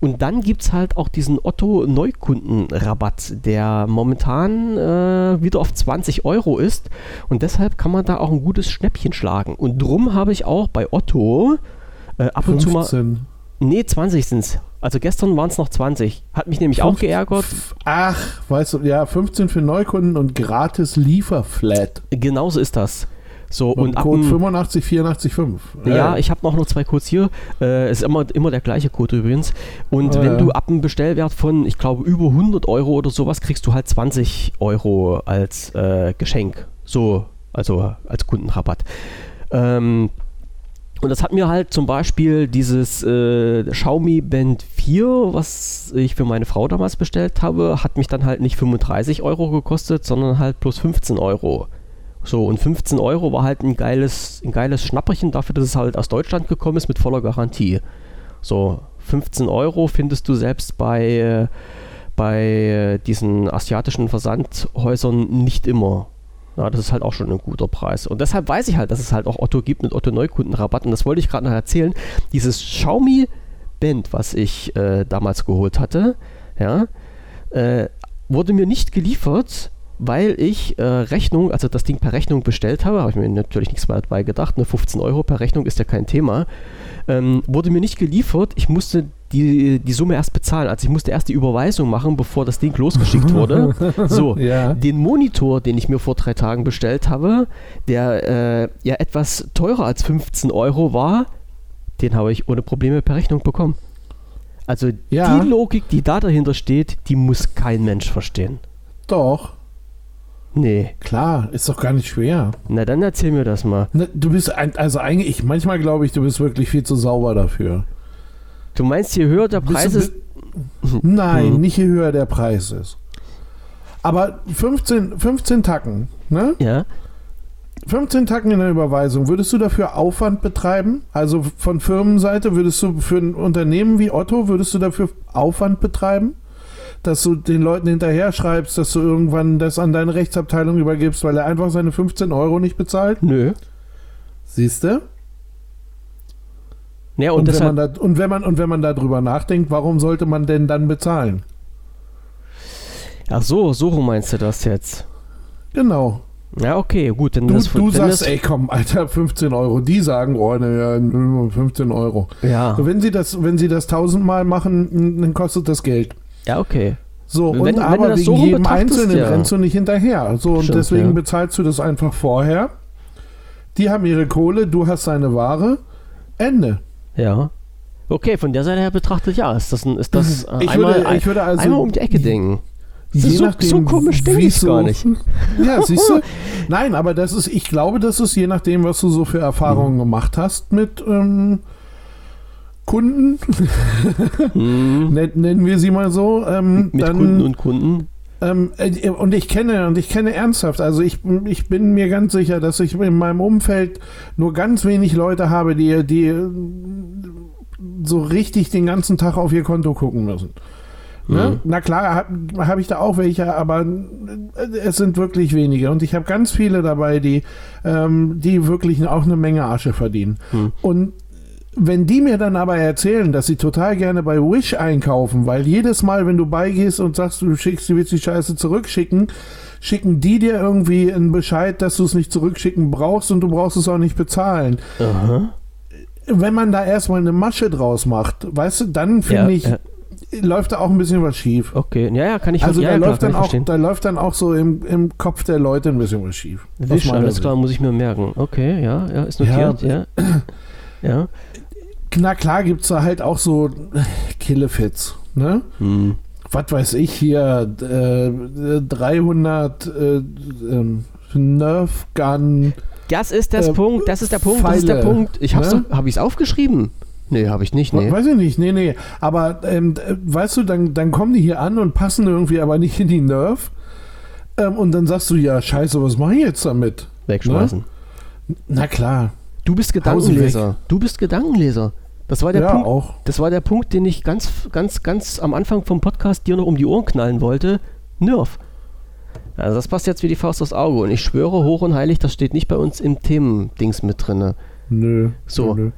Und dann gibt es halt auch diesen Otto-Neukundenrabatt, der momentan äh, wieder auf 20 Euro ist. Und deshalb kann man da auch ein gutes Schnäppchen schlagen. Und drum habe ich auch bei Otto äh, ab 15. und zu mal. Nee, 20 sind es. Also gestern waren es noch 20. Hat mich nämlich 15, auch geärgert. Ach, weißt du, ja, 15 für Neukunden und gratis Lieferflat. Genauso ist das. So, und, und Code 85845. Ja, ja, ich habe noch nur zwei Codes hier. Äh, ist immer, immer der gleiche Code übrigens. Und ah, wenn du ab einem Bestellwert von, ich glaube, über 100 Euro oder sowas, kriegst du halt 20 Euro als äh, Geschenk. So, also als Kundenrabatt. Ähm, und das hat mir halt zum Beispiel dieses äh, Xiaomi Band 4, was ich für meine Frau damals bestellt habe, hat mich dann halt nicht 35 Euro gekostet, sondern halt plus 15 Euro. So, und 15 Euro war halt ein geiles, ein geiles Schnapperchen dafür, dass es halt aus Deutschland gekommen ist mit voller Garantie. So, 15 Euro findest du selbst bei, bei diesen asiatischen Versandhäusern nicht immer. Ja, das ist halt auch schon ein guter Preis. Und deshalb weiß ich halt, dass es halt auch Otto gibt mit Otto Neukundenrabatt. Und das wollte ich gerade noch erzählen. Dieses Xiaomi Band, was ich äh, damals geholt hatte, ja, äh, wurde mir nicht geliefert, weil ich äh, Rechnung, also das Ding per Rechnung bestellt habe, habe ich mir natürlich nichts weiter dabei gedacht, nur 15 Euro per Rechnung ist ja kein Thema, ähm, wurde mir nicht geliefert. Ich musste die, die Summe erst bezahlen. Also ich musste erst die Überweisung machen, bevor das Ding losgeschickt wurde. So, Ja. den Monitor, den ich mir vor drei Tagen bestellt habe, der äh, ja etwas teurer als 15 Euro war, den habe ich ohne Probleme per Rechnung bekommen. Also Ja. die Logik, die da dahinter steht, die muss kein Mensch verstehen. Doch, Nee, klar, ist doch gar nicht schwer. na dann erzähl mir das mal. Ne, Du bist, ein, also eigentlich, ich, manchmal glaube ich, du bist wirklich viel zu sauber dafür. Du meinst, je höher der Preis ist, Nein, Hm. nicht je höher der Preis ist. Aber 15, 15 Tacken, ne? ja, 15 Tacken in der Überweisung, würdest du dafür Aufwand betreiben? Also von Firmenseite würdest du für ein Unternehmen wie Otto, würdest du dafür Aufwand betreiben? Dass du den Leuten hinterher schreibst, dass du irgendwann das an deine Rechtsabteilung übergibst, weil er einfach seine 15 Euro nicht bezahlt? nö. Siehst du? Ja, Und, und, wenn da, und, wenn man, und wenn man darüber nachdenkt, warum sollte man denn dann bezahlen? ach so, so meinst du das jetzt. Genau. Ja, okay, gut, dann Du, das, du sagst, das, ey, komm, Alter, 15 Euro. Die sagen, oh, ne, ja, 15 Euro. ja, So, wenn sie das, wenn sie das tausendmal machen, dann kostet das Geld. Ja, okay. So, Wenn- und wenn aber das so wegen rum jedem Einzelnen ja. rennst du nicht hinterher. So, und Stimmt, deswegen ja. bezahlst du das einfach vorher. Die haben ihre Kohle, du hast deine Ware. Ende. Ja. Okay, von der Seite her betrachtet, ja, ist das, ein, ist das äh, Ich einmal, würde, ich würde also einmal um die Ecke denken. je so, nachdem, so komisch denke ich so- gar nicht. Ja, siehst du? Nein, aber das ist, ich glaube, das ist je nachdem, was du so für Erfahrungen gemacht hast mit ähm, Kunden, Hm, nen- nennen wir sie mal so. Ähm, mit dann, Kunden und Kunden. Ähm, äh, und ich kenne, und ich kenne ernsthaft, also ich, ich bin mir ganz sicher, dass ich in meinem Umfeld nur ganz wenig Leute habe, die, die so richtig den ganzen Tag auf ihr Konto gucken müssen. Ne? Mhm. Na klar, habe hab ich da auch welche, aber äh, es sind wirklich wenige. Und ich habe ganz viele dabei, die, ähm, die wirklich auch eine Menge Asche verdienen. Mhm. Und wenn die mir dann aber erzählen, dass sie total gerne bei Wish einkaufen, weil jedes Mal, wenn du beigehst und sagst, du schickst, du willst die Scheiße zurückschicken, schicken die dir irgendwie einen Bescheid, dass du es nicht zurückschicken brauchst und du brauchst es auch nicht bezahlen. Aha. Wenn man da erstmal eine Masche draus macht, weißt du, dann finde Ja, ich, ja. läuft da auch ein bisschen was schief. Okay, ja, ja, kann ich Also ja, da, klar, läuft dann auch, verstehen. da läuft dann auch so im, im Kopf der Leute ein bisschen was schief. Wisch, alles Sicht. klar, muss ich mir merken. Okay, ja, ja, ist notiert, ja. Ja. Na klar gibt es da halt auch so Killefits, ne? Hm. was weiß ich hier, äh, 300 äh, ähm, Nerf Gun. Das ist das Äh, Punkt, das ist der Punkt, das ist der Pfeile, Punkt. Ich hab's ne? hab ich's aufgeschrieben? Nee, habe ich nicht, nee. Weiß ich nicht, nee, nee. Aber ähm, äh, weißt du, dann, dann kommen die hier an und passen irgendwie aber nicht in die Nerf. Ähm, und dann sagst du, ja, scheiße, was mache ich jetzt damit? Wegschmeißen. Na klar. Du bist Gedankenleser. Du bist Gedankenleser. Das war der ja, Punkt. auch. Das war der Punkt, den ich ganz, ganz, ganz am Anfang vom Podcast dir noch um die Ohren knallen wollte. Nerf. Also das passt jetzt wie die Faust aufs Auge. Und ich schwöre hoch und heilig, das steht nicht bei uns im Themendings mit drinne. Nö. So. Nö.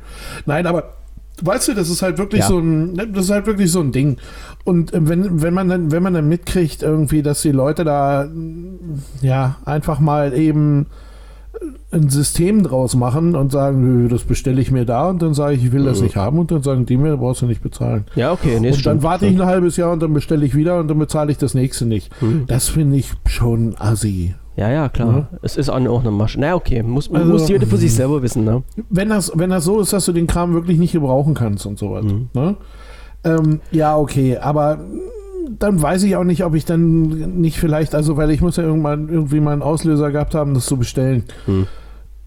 Nein, aber weißt du, das ist halt wirklich Ja. so ein, ne, das ist halt wirklich so ein Ding. Und äh, wenn, wenn man dann, wenn man dann mitkriegt, irgendwie, dass die Leute da ja einfach mal eben ein System draus machen und sagen, das bestelle ich mir da und dann sage ich, ich will das Mhm. nicht haben und dann sagen die mir, brauchst du nicht bezahlen. Ja, okay. Nee, und stimmt, dann warte ich ein halbes Jahr und dann bestelle ich wieder und dann bezahle ich das nächste nicht. Hm. Das finde ich schon assi. Ja, ja, klar. Es ist auch eine Masche. Na, okay. Muss, Also, muss jeder für sich selber wissen, ne? Wenn das, wenn das so ist, dass du den Kram wirklich nicht gebrauchen kannst und sowas. Mhm. Ne? Ähm, ja, okay, aber dann weiß ich auch nicht, ob ich dann nicht vielleicht, also weil ich muss ja irgendwann irgendwie mal einen Auslöser gehabt haben, das zu bestellen. Hm.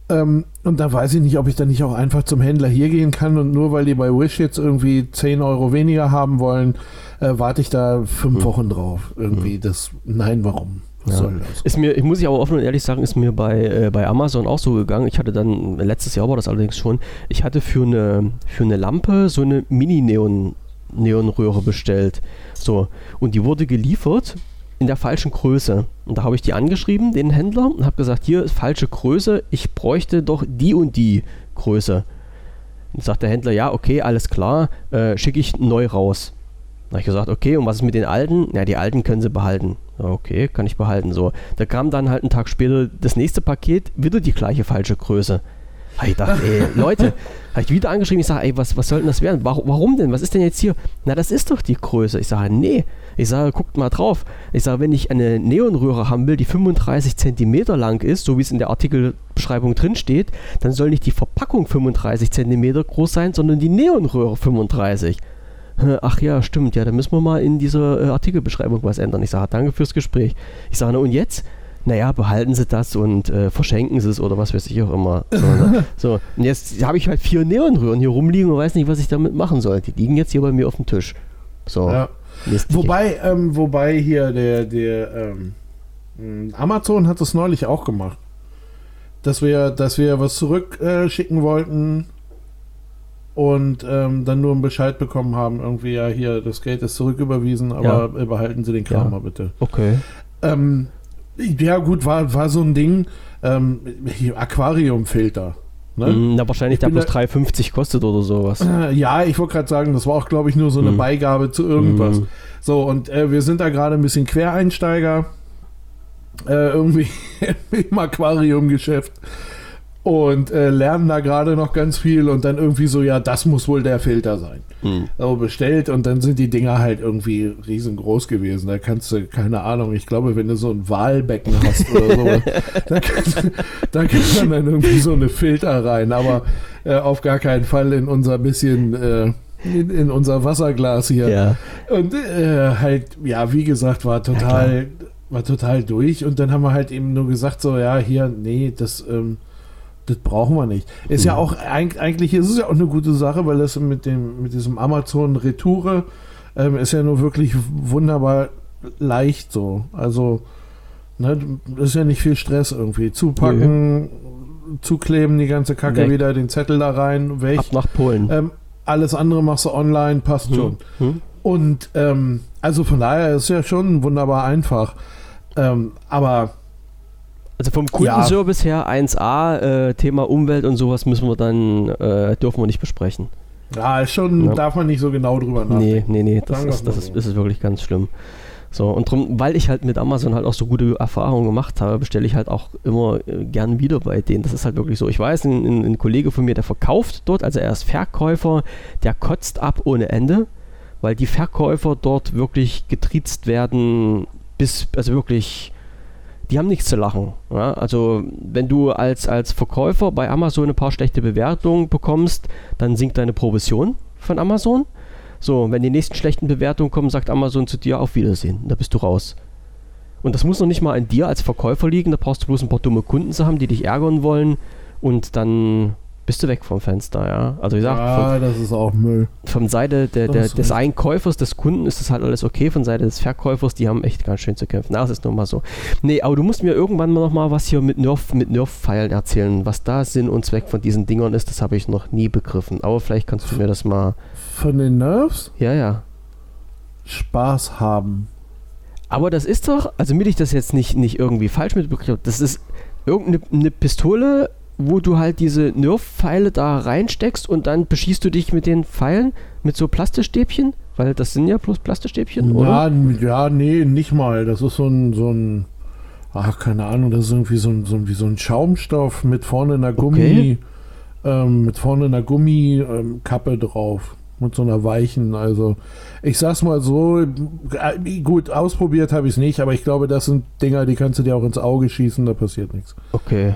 Ähm, und da weiß ich nicht, ob ich dann nicht auch einfach zum Händler hier gehen kann und nur weil die bei Wish jetzt irgendwie 10 Euro weniger haben wollen, äh, warte ich da fünf Hm. Wochen drauf. Irgendwie das, nein, warum? Was Ja. soll das? Ist mir, ich muss ich aber offen und ehrlich sagen, ist mir bei, äh, bei Amazon auch so gegangen. Ich hatte dann, letztes Jahr war das allerdings schon, ich hatte für eine, für eine Lampe so eine Mini-Neon, Neonröhre bestellt. So, und die wurde geliefert in der falschen Größe. Und da habe ich die angeschrieben, den Händler, und habe gesagt, hier ist falsche Größe, ich bräuchte doch die und die Größe. Und sagt der Händler, ja, okay, alles klar, äh, schicke ich neu raus. Da habe ich gesagt, okay, und was ist mit den alten? Ja, die alten können sie behalten. Okay, kann ich behalten. So, da kam dann halt einen Tag später das nächste Paket, wieder die gleiche falsche Größe. Hab ich dachte, ey, Leute, habe ich wieder angeschrieben, ich sage, ey, was, was soll denn das werden? Warum, warum denn? Was ist denn jetzt hier? Na, das ist doch die Größe. Ich sage, nee. Ich sage, guckt mal drauf. Ich sage, wenn ich eine Neonröhre haben will, die 35 cm lang ist, so wie es in der Artikelbeschreibung drin steht, dann soll nicht die Verpackung 35 cm groß sein, sondern die Neonröhre 35. Ach ja, stimmt, ja, da müssen wir mal in dieser äh, Artikelbeschreibung was ändern. Ich sage, danke fürs Gespräch. Ich sage, na und jetzt? Naja, behalten Sie das und äh, verschenken Sie es oder was weiß ich auch immer. So, ne? so und jetzt habe ich halt vier Neonröhren hier rumliegen und weiß nicht, was ich damit machen soll. Die liegen jetzt hier bei mir auf dem Tisch. So. Ja. Wobei, ähm, wobei hier der, der ähm, hm, Amazon hat das neulich auch gemacht. Dass wir, dass wir was zurückschicken äh, wollten und ähm, dann nur einen Bescheid bekommen haben, irgendwie, ja, hier, das Geld ist zurücküberwiesen, aber ja. behalten Sie den Kram ja. mal bitte. Okay. Ähm, ja, gut, war, war so ein Ding. Ähm, Aquariumfilter. Ne? Mm, na, wahrscheinlich der bloß 3,50 kostet oder sowas. Äh, ja, ich wollte gerade sagen, das war auch, glaube ich, nur so eine mm. Beigabe zu irgendwas. Mm. So, und äh, wir sind da gerade ein bisschen Quereinsteiger. Äh, irgendwie im Aquariumgeschäft und äh, lernen da gerade noch ganz viel und dann irgendwie so, ja, das muss wohl der Filter sein. Mhm. So bestellt und dann sind die Dinger halt irgendwie riesengroß gewesen. Da kannst du, keine Ahnung, ich glaube, wenn du so ein Wahlbecken hast oder so, da, kann, da kann man dann irgendwie so eine Filter rein, aber äh, auf gar keinen Fall in unser bisschen. Äh, in, in, unser Wasserglas hier. Ja. Und äh, halt, ja, wie gesagt, war total, ja, war total durch. Und dann haben wir halt eben nur gesagt, so, ja, hier, nee, das, ähm, das brauchen wir nicht. Ist mhm. ja auch, eigentlich ist es ja auch eine gute Sache, weil das mit dem, mit diesem Amazon Retoure ähm, ist ja nur wirklich wunderbar leicht so. Also, ne, das ist ja nicht viel Stress irgendwie. Zupacken, nee. zukleben, die ganze Kacke Weg. wieder, den Zettel da rein, weg. Ab nach Polen. Ähm, alles andere machst du online, passt mhm. schon. Mhm. Und ähm, also von daher ist es ja schon wunderbar einfach. Ähm, aber also vom Kundenservice ja. her 1A, äh, Thema Umwelt und sowas müssen wir dann, äh, dürfen wir nicht besprechen. Ja, schon ja. darf man nicht so genau drüber nachdenken. Nee, nee, nee, das, ist, das ist, ist, wirklich ganz schlimm. So, und drum, weil ich halt mit Amazon halt auch so gute Erfahrungen gemacht habe, bestelle ich halt auch immer äh, gern wieder bei denen. Das ist halt wirklich so. Ich weiß, ein, ein, ein Kollege von mir, der verkauft dort, also er ist Verkäufer, der kotzt ab ohne Ende, weil die Verkäufer dort wirklich getriezt werden, bis, also wirklich die haben nichts zu lachen. Ja? Also wenn du als, als Verkäufer bei Amazon ein paar schlechte Bewertungen bekommst, dann sinkt deine Provision von Amazon. So, wenn die nächsten schlechten Bewertungen kommen, sagt Amazon zu dir auf Wiedersehen. Da bist du raus. Und das muss noch nicht mal an dir als Verkäufer liegen, da brauchst du bloß ein paar dumme Kunden zu haben, die dich ärgern wollen und dann bist du weg vom Fenster, ja. Also wie gesagt, ja, das ist auch Müll. Von Seite der, der, des Einkäufers, des Kunden ist das halt alles okay, von Seite des Verkäufers, die haben echt ganz schön zu kämpfen. Na, das ist nun mal so. Nee, aber du musst mir irgendwann mal noch mal was hier mit Nerf, mit Nerf-Pfeilen erzählen, was da Sinn und Zweck von diesen Dingern ist, das habe ich noch nie begriffen. Aber vielleicht kannst du mir das mal. Von den Nerfs? Ja, ja. Spaß haben. Aber das ist doch, also damit ich das jetzt nicht, nicht irgendwie falsch mitbekomme, das ist irgendeine Pistole wo du halt diese Nerf-Pfeile da reinsteckst und dann beschießt du dich mit den Pfeilen mit so Plastikstäbchen? Weil das sind ja bloß Plastikstäbchen, oder? Ja, nee, nicht mal. Das ist so ein, so ein, ach, keine Ahnung, das ist irgendwie so ein, so, wie so ein Schaumstoff mit vorne einer Gummi, okay. ähm, mit vorne einer Gummikappe ähm, drauf. Mit so einer weichen, also ich sag's mal so, äh, gut, ausprobiert habe ich es nicht, aber ich glaube, das sind Dinger, die kannst du dir auch ins Auge schießen, da passiert nichts. Okay.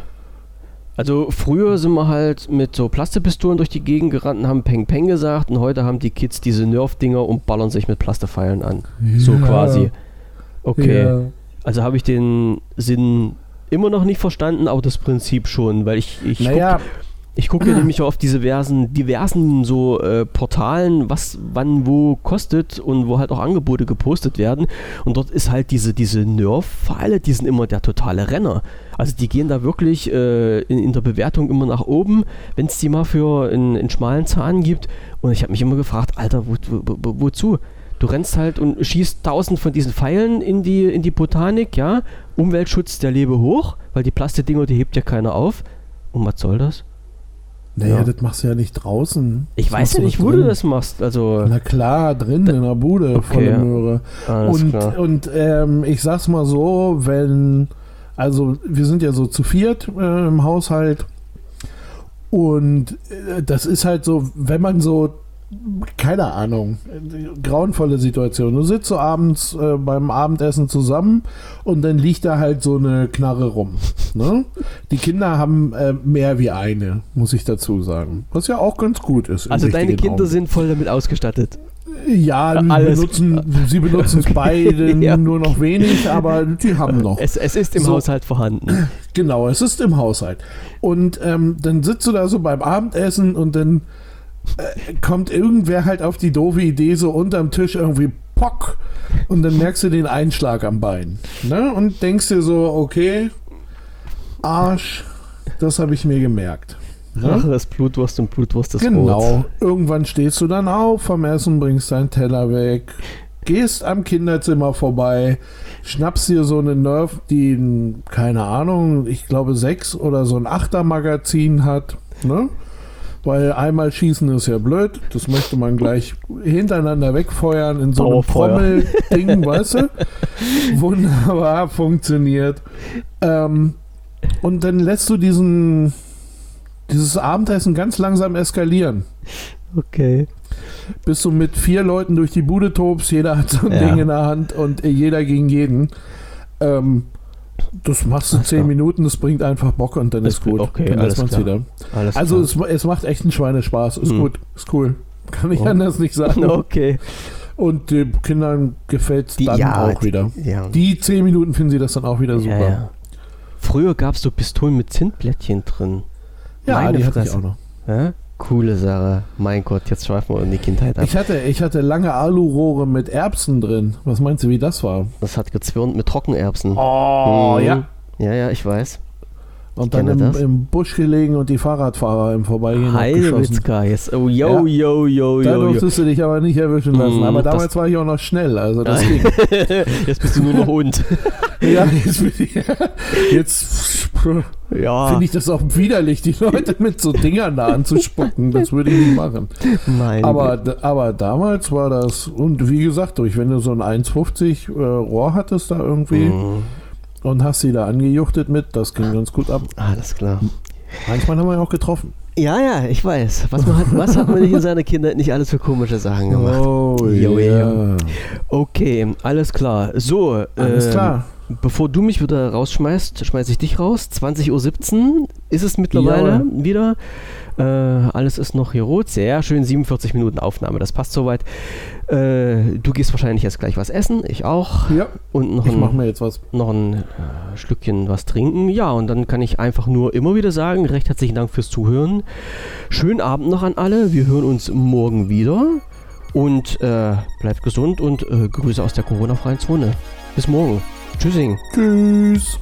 Also früher sind wir halt mit so Plastepistolen durch die Gegend gerannt und haben Peng Peng gesagt und heute haben die Kids diese Nerf-Dinger und ballern sich mit Plastepfeilen an. Ja. So quasi. Okay. Ja. Also habe ich den Sinn immer noch nicht verstanden, aber das Prinzip schon, weil ich, ich naja, ich gucke nämlich auf diese diversen, diversen so äh, Portalen, was wann wo kostet und wo halt auch Angebote gepostet werden. Und dort ist halt diese, diese Nerf-Pfeile, die sind immer der totale Renner. Also die gehen da wirklich äh, in, in, der Bewertung immer nach oben, wenn es die mal für einen, einen, schmalen Zahn gibt. Und ich habe mich immer gefragt, Alter, wo, wo, wo, wozu? Du rennst halt und schießt tausend von diesen Pfeilen in die, in die Botanik, ja. Umweltschutz, der lebe hoch, weil die Plastikdinger, die hebt ja keiner auf. Und was soll das? Naja, Ja. das machst du ja nicht draußen. Ich Das weiß ja nicht, wo du das machst. Also, Na klar, drin in der Bude, Okay, volle. Möhre. alles Und, klar. und ähm, ich sag's mal so, wenn, also wir sind ja so zu viert äh, im Haushalt und äh, das ist halt so, wenn man so, keine Ahnung, äh, grauenvolle Situation. Du sitzt so abends äh, beim Abendessen zusammen und dann liegt da halt so eine Knarre rum. Ne? Die Kinder haben äh, mehr wie eine, muss ich dazu sagen. Was ja auch ganz gut ist. Also deine Kinder Raum. sind voll damit ausgestattet. Ja, sie Alles. benutzen, sie benutzen es beide Ja. nur noch wenig, aber die haben noch. Es, es ist im So. Haushalt vorhanden. Genau, es ist im Haushalt. Und ähm, dann sitzt du da so beim Abendessen und dann äh, kommt irgendwer halt auf die doofe Idee, so unterm Tisch irgendwie Pock. Und dann merkst du den Einschlag am Bein. Ne? Und denkst dir so, okay, Arsch, das habe ich mir gemerkt. Ne? Rache ist Blutwurst und Blutwurst ist Genau. rot. Irgendwann stehst du dann auf vom Essen, bringst deinen Teller weg, gehst am Kinderzimmer vorbei, schnappst dir so eine Nerf, die, ein, keine Ahnung, ich glaube sechs oder so ein Achtermagazin hat, ne? Weil einmal schießen ist ja blöd, das möchte man gleich hintereinander wegfeuern in so einem. Trommel-Ding, weißt du? Wunderbar funktioniert. Ähm, und dann lässt du diesen, dieses Abendessen ganz langsam eskalieren. Okay. Bis du mit vier Leuten durch die Bude tobst, jeder hat so ein Ja. Ding in der Hand und jeder gegen jeden. Ähm, das machst du Alles zehn klar. Minuten, das bringt einfach Bock und dann Das ist gut. okay, dann alles man's klar. wieder. Alles Also es, es macht echt einen Schweinespaß. Ist Hm. gut, ist cool. Kann ich Oh. anders nicht sagen. Okay. Und den Kindern gefällt es dann ja, auch wieder. Ja. Die zehn Minuten finden sie das dann auch wieder super. ja, ja. Früher gab es so Pistolen mit Zündblättchen drin. Ja, Meine die hatte ich auch noch. Ja? Coole Sache. Mein Gott, jetzt schweifen wir in die Kindheit ab. Ich hatte, ich hatte lange Alurohre mit Erbsen drin. Was meinst du, wie das war? Das hat gezwirnt mit Trockenerbsen. Oh, Mhm. ja. Ja, ja, ich weiß. Und dann im, im Busch gelegen und die Fahrradfahrer im Vorbeigehen. Heidewitzka, jetzt. Oh, yo, yo, yo, Da yo, yo. durftest du dich aber nicht erwischen lassen. Mm, aber damals war ich auch noch schnell, also das ging. Jetzt bist du nur noch Hund. ja, jetzt jetzt Ja, finde ich das auch widerlich, die Leute mit so Dingern da anzuspucken. Das würde ich nicht machen. mein Aber, aber damals war das, und wie gesagt, durch, wenn du so ein 1,50 äh, Rohr hattest da irgendwie Mhm. und hast sie da angejuchtet mit, das ging ganz gut ab. Alles klar. Manchmal haben wir ja auch getroffen. Ja, ja, ich weiß. Was, man hat, was hat man nicht in seiner Kindheit nicht alles für komische Sachen gemacht? Oh, Jo, ja. Okay, alles klar. So, Alles ähm, klar. Bevor du mich wieder rausschmeißt, schmeiße ich dich raus. 20.17 Uhr ist es mittlerweile wieder. Äh, alles ist noch hier rot. Sehr schön, 47 Minuten Aufnahme. Das passt soweit. Äh, du gehst wahrscheinlich jetzt gleich was essen. Ich auch. Ja, Und noch ich ein, mir jetzt was. noch ein äh, Schlückchen was trinken. Ja, und dann kann ich einfach nur immer wieder sagen, recht herzlichen Dank fürs Zuhören. Schönen Abend noch an alle. Wir hören uns morgen wieder. Und äh, bleibt gesund und äh, Grüße aus der Corona-freien Zone. Bis morgen. Tschüssing. Tschüss.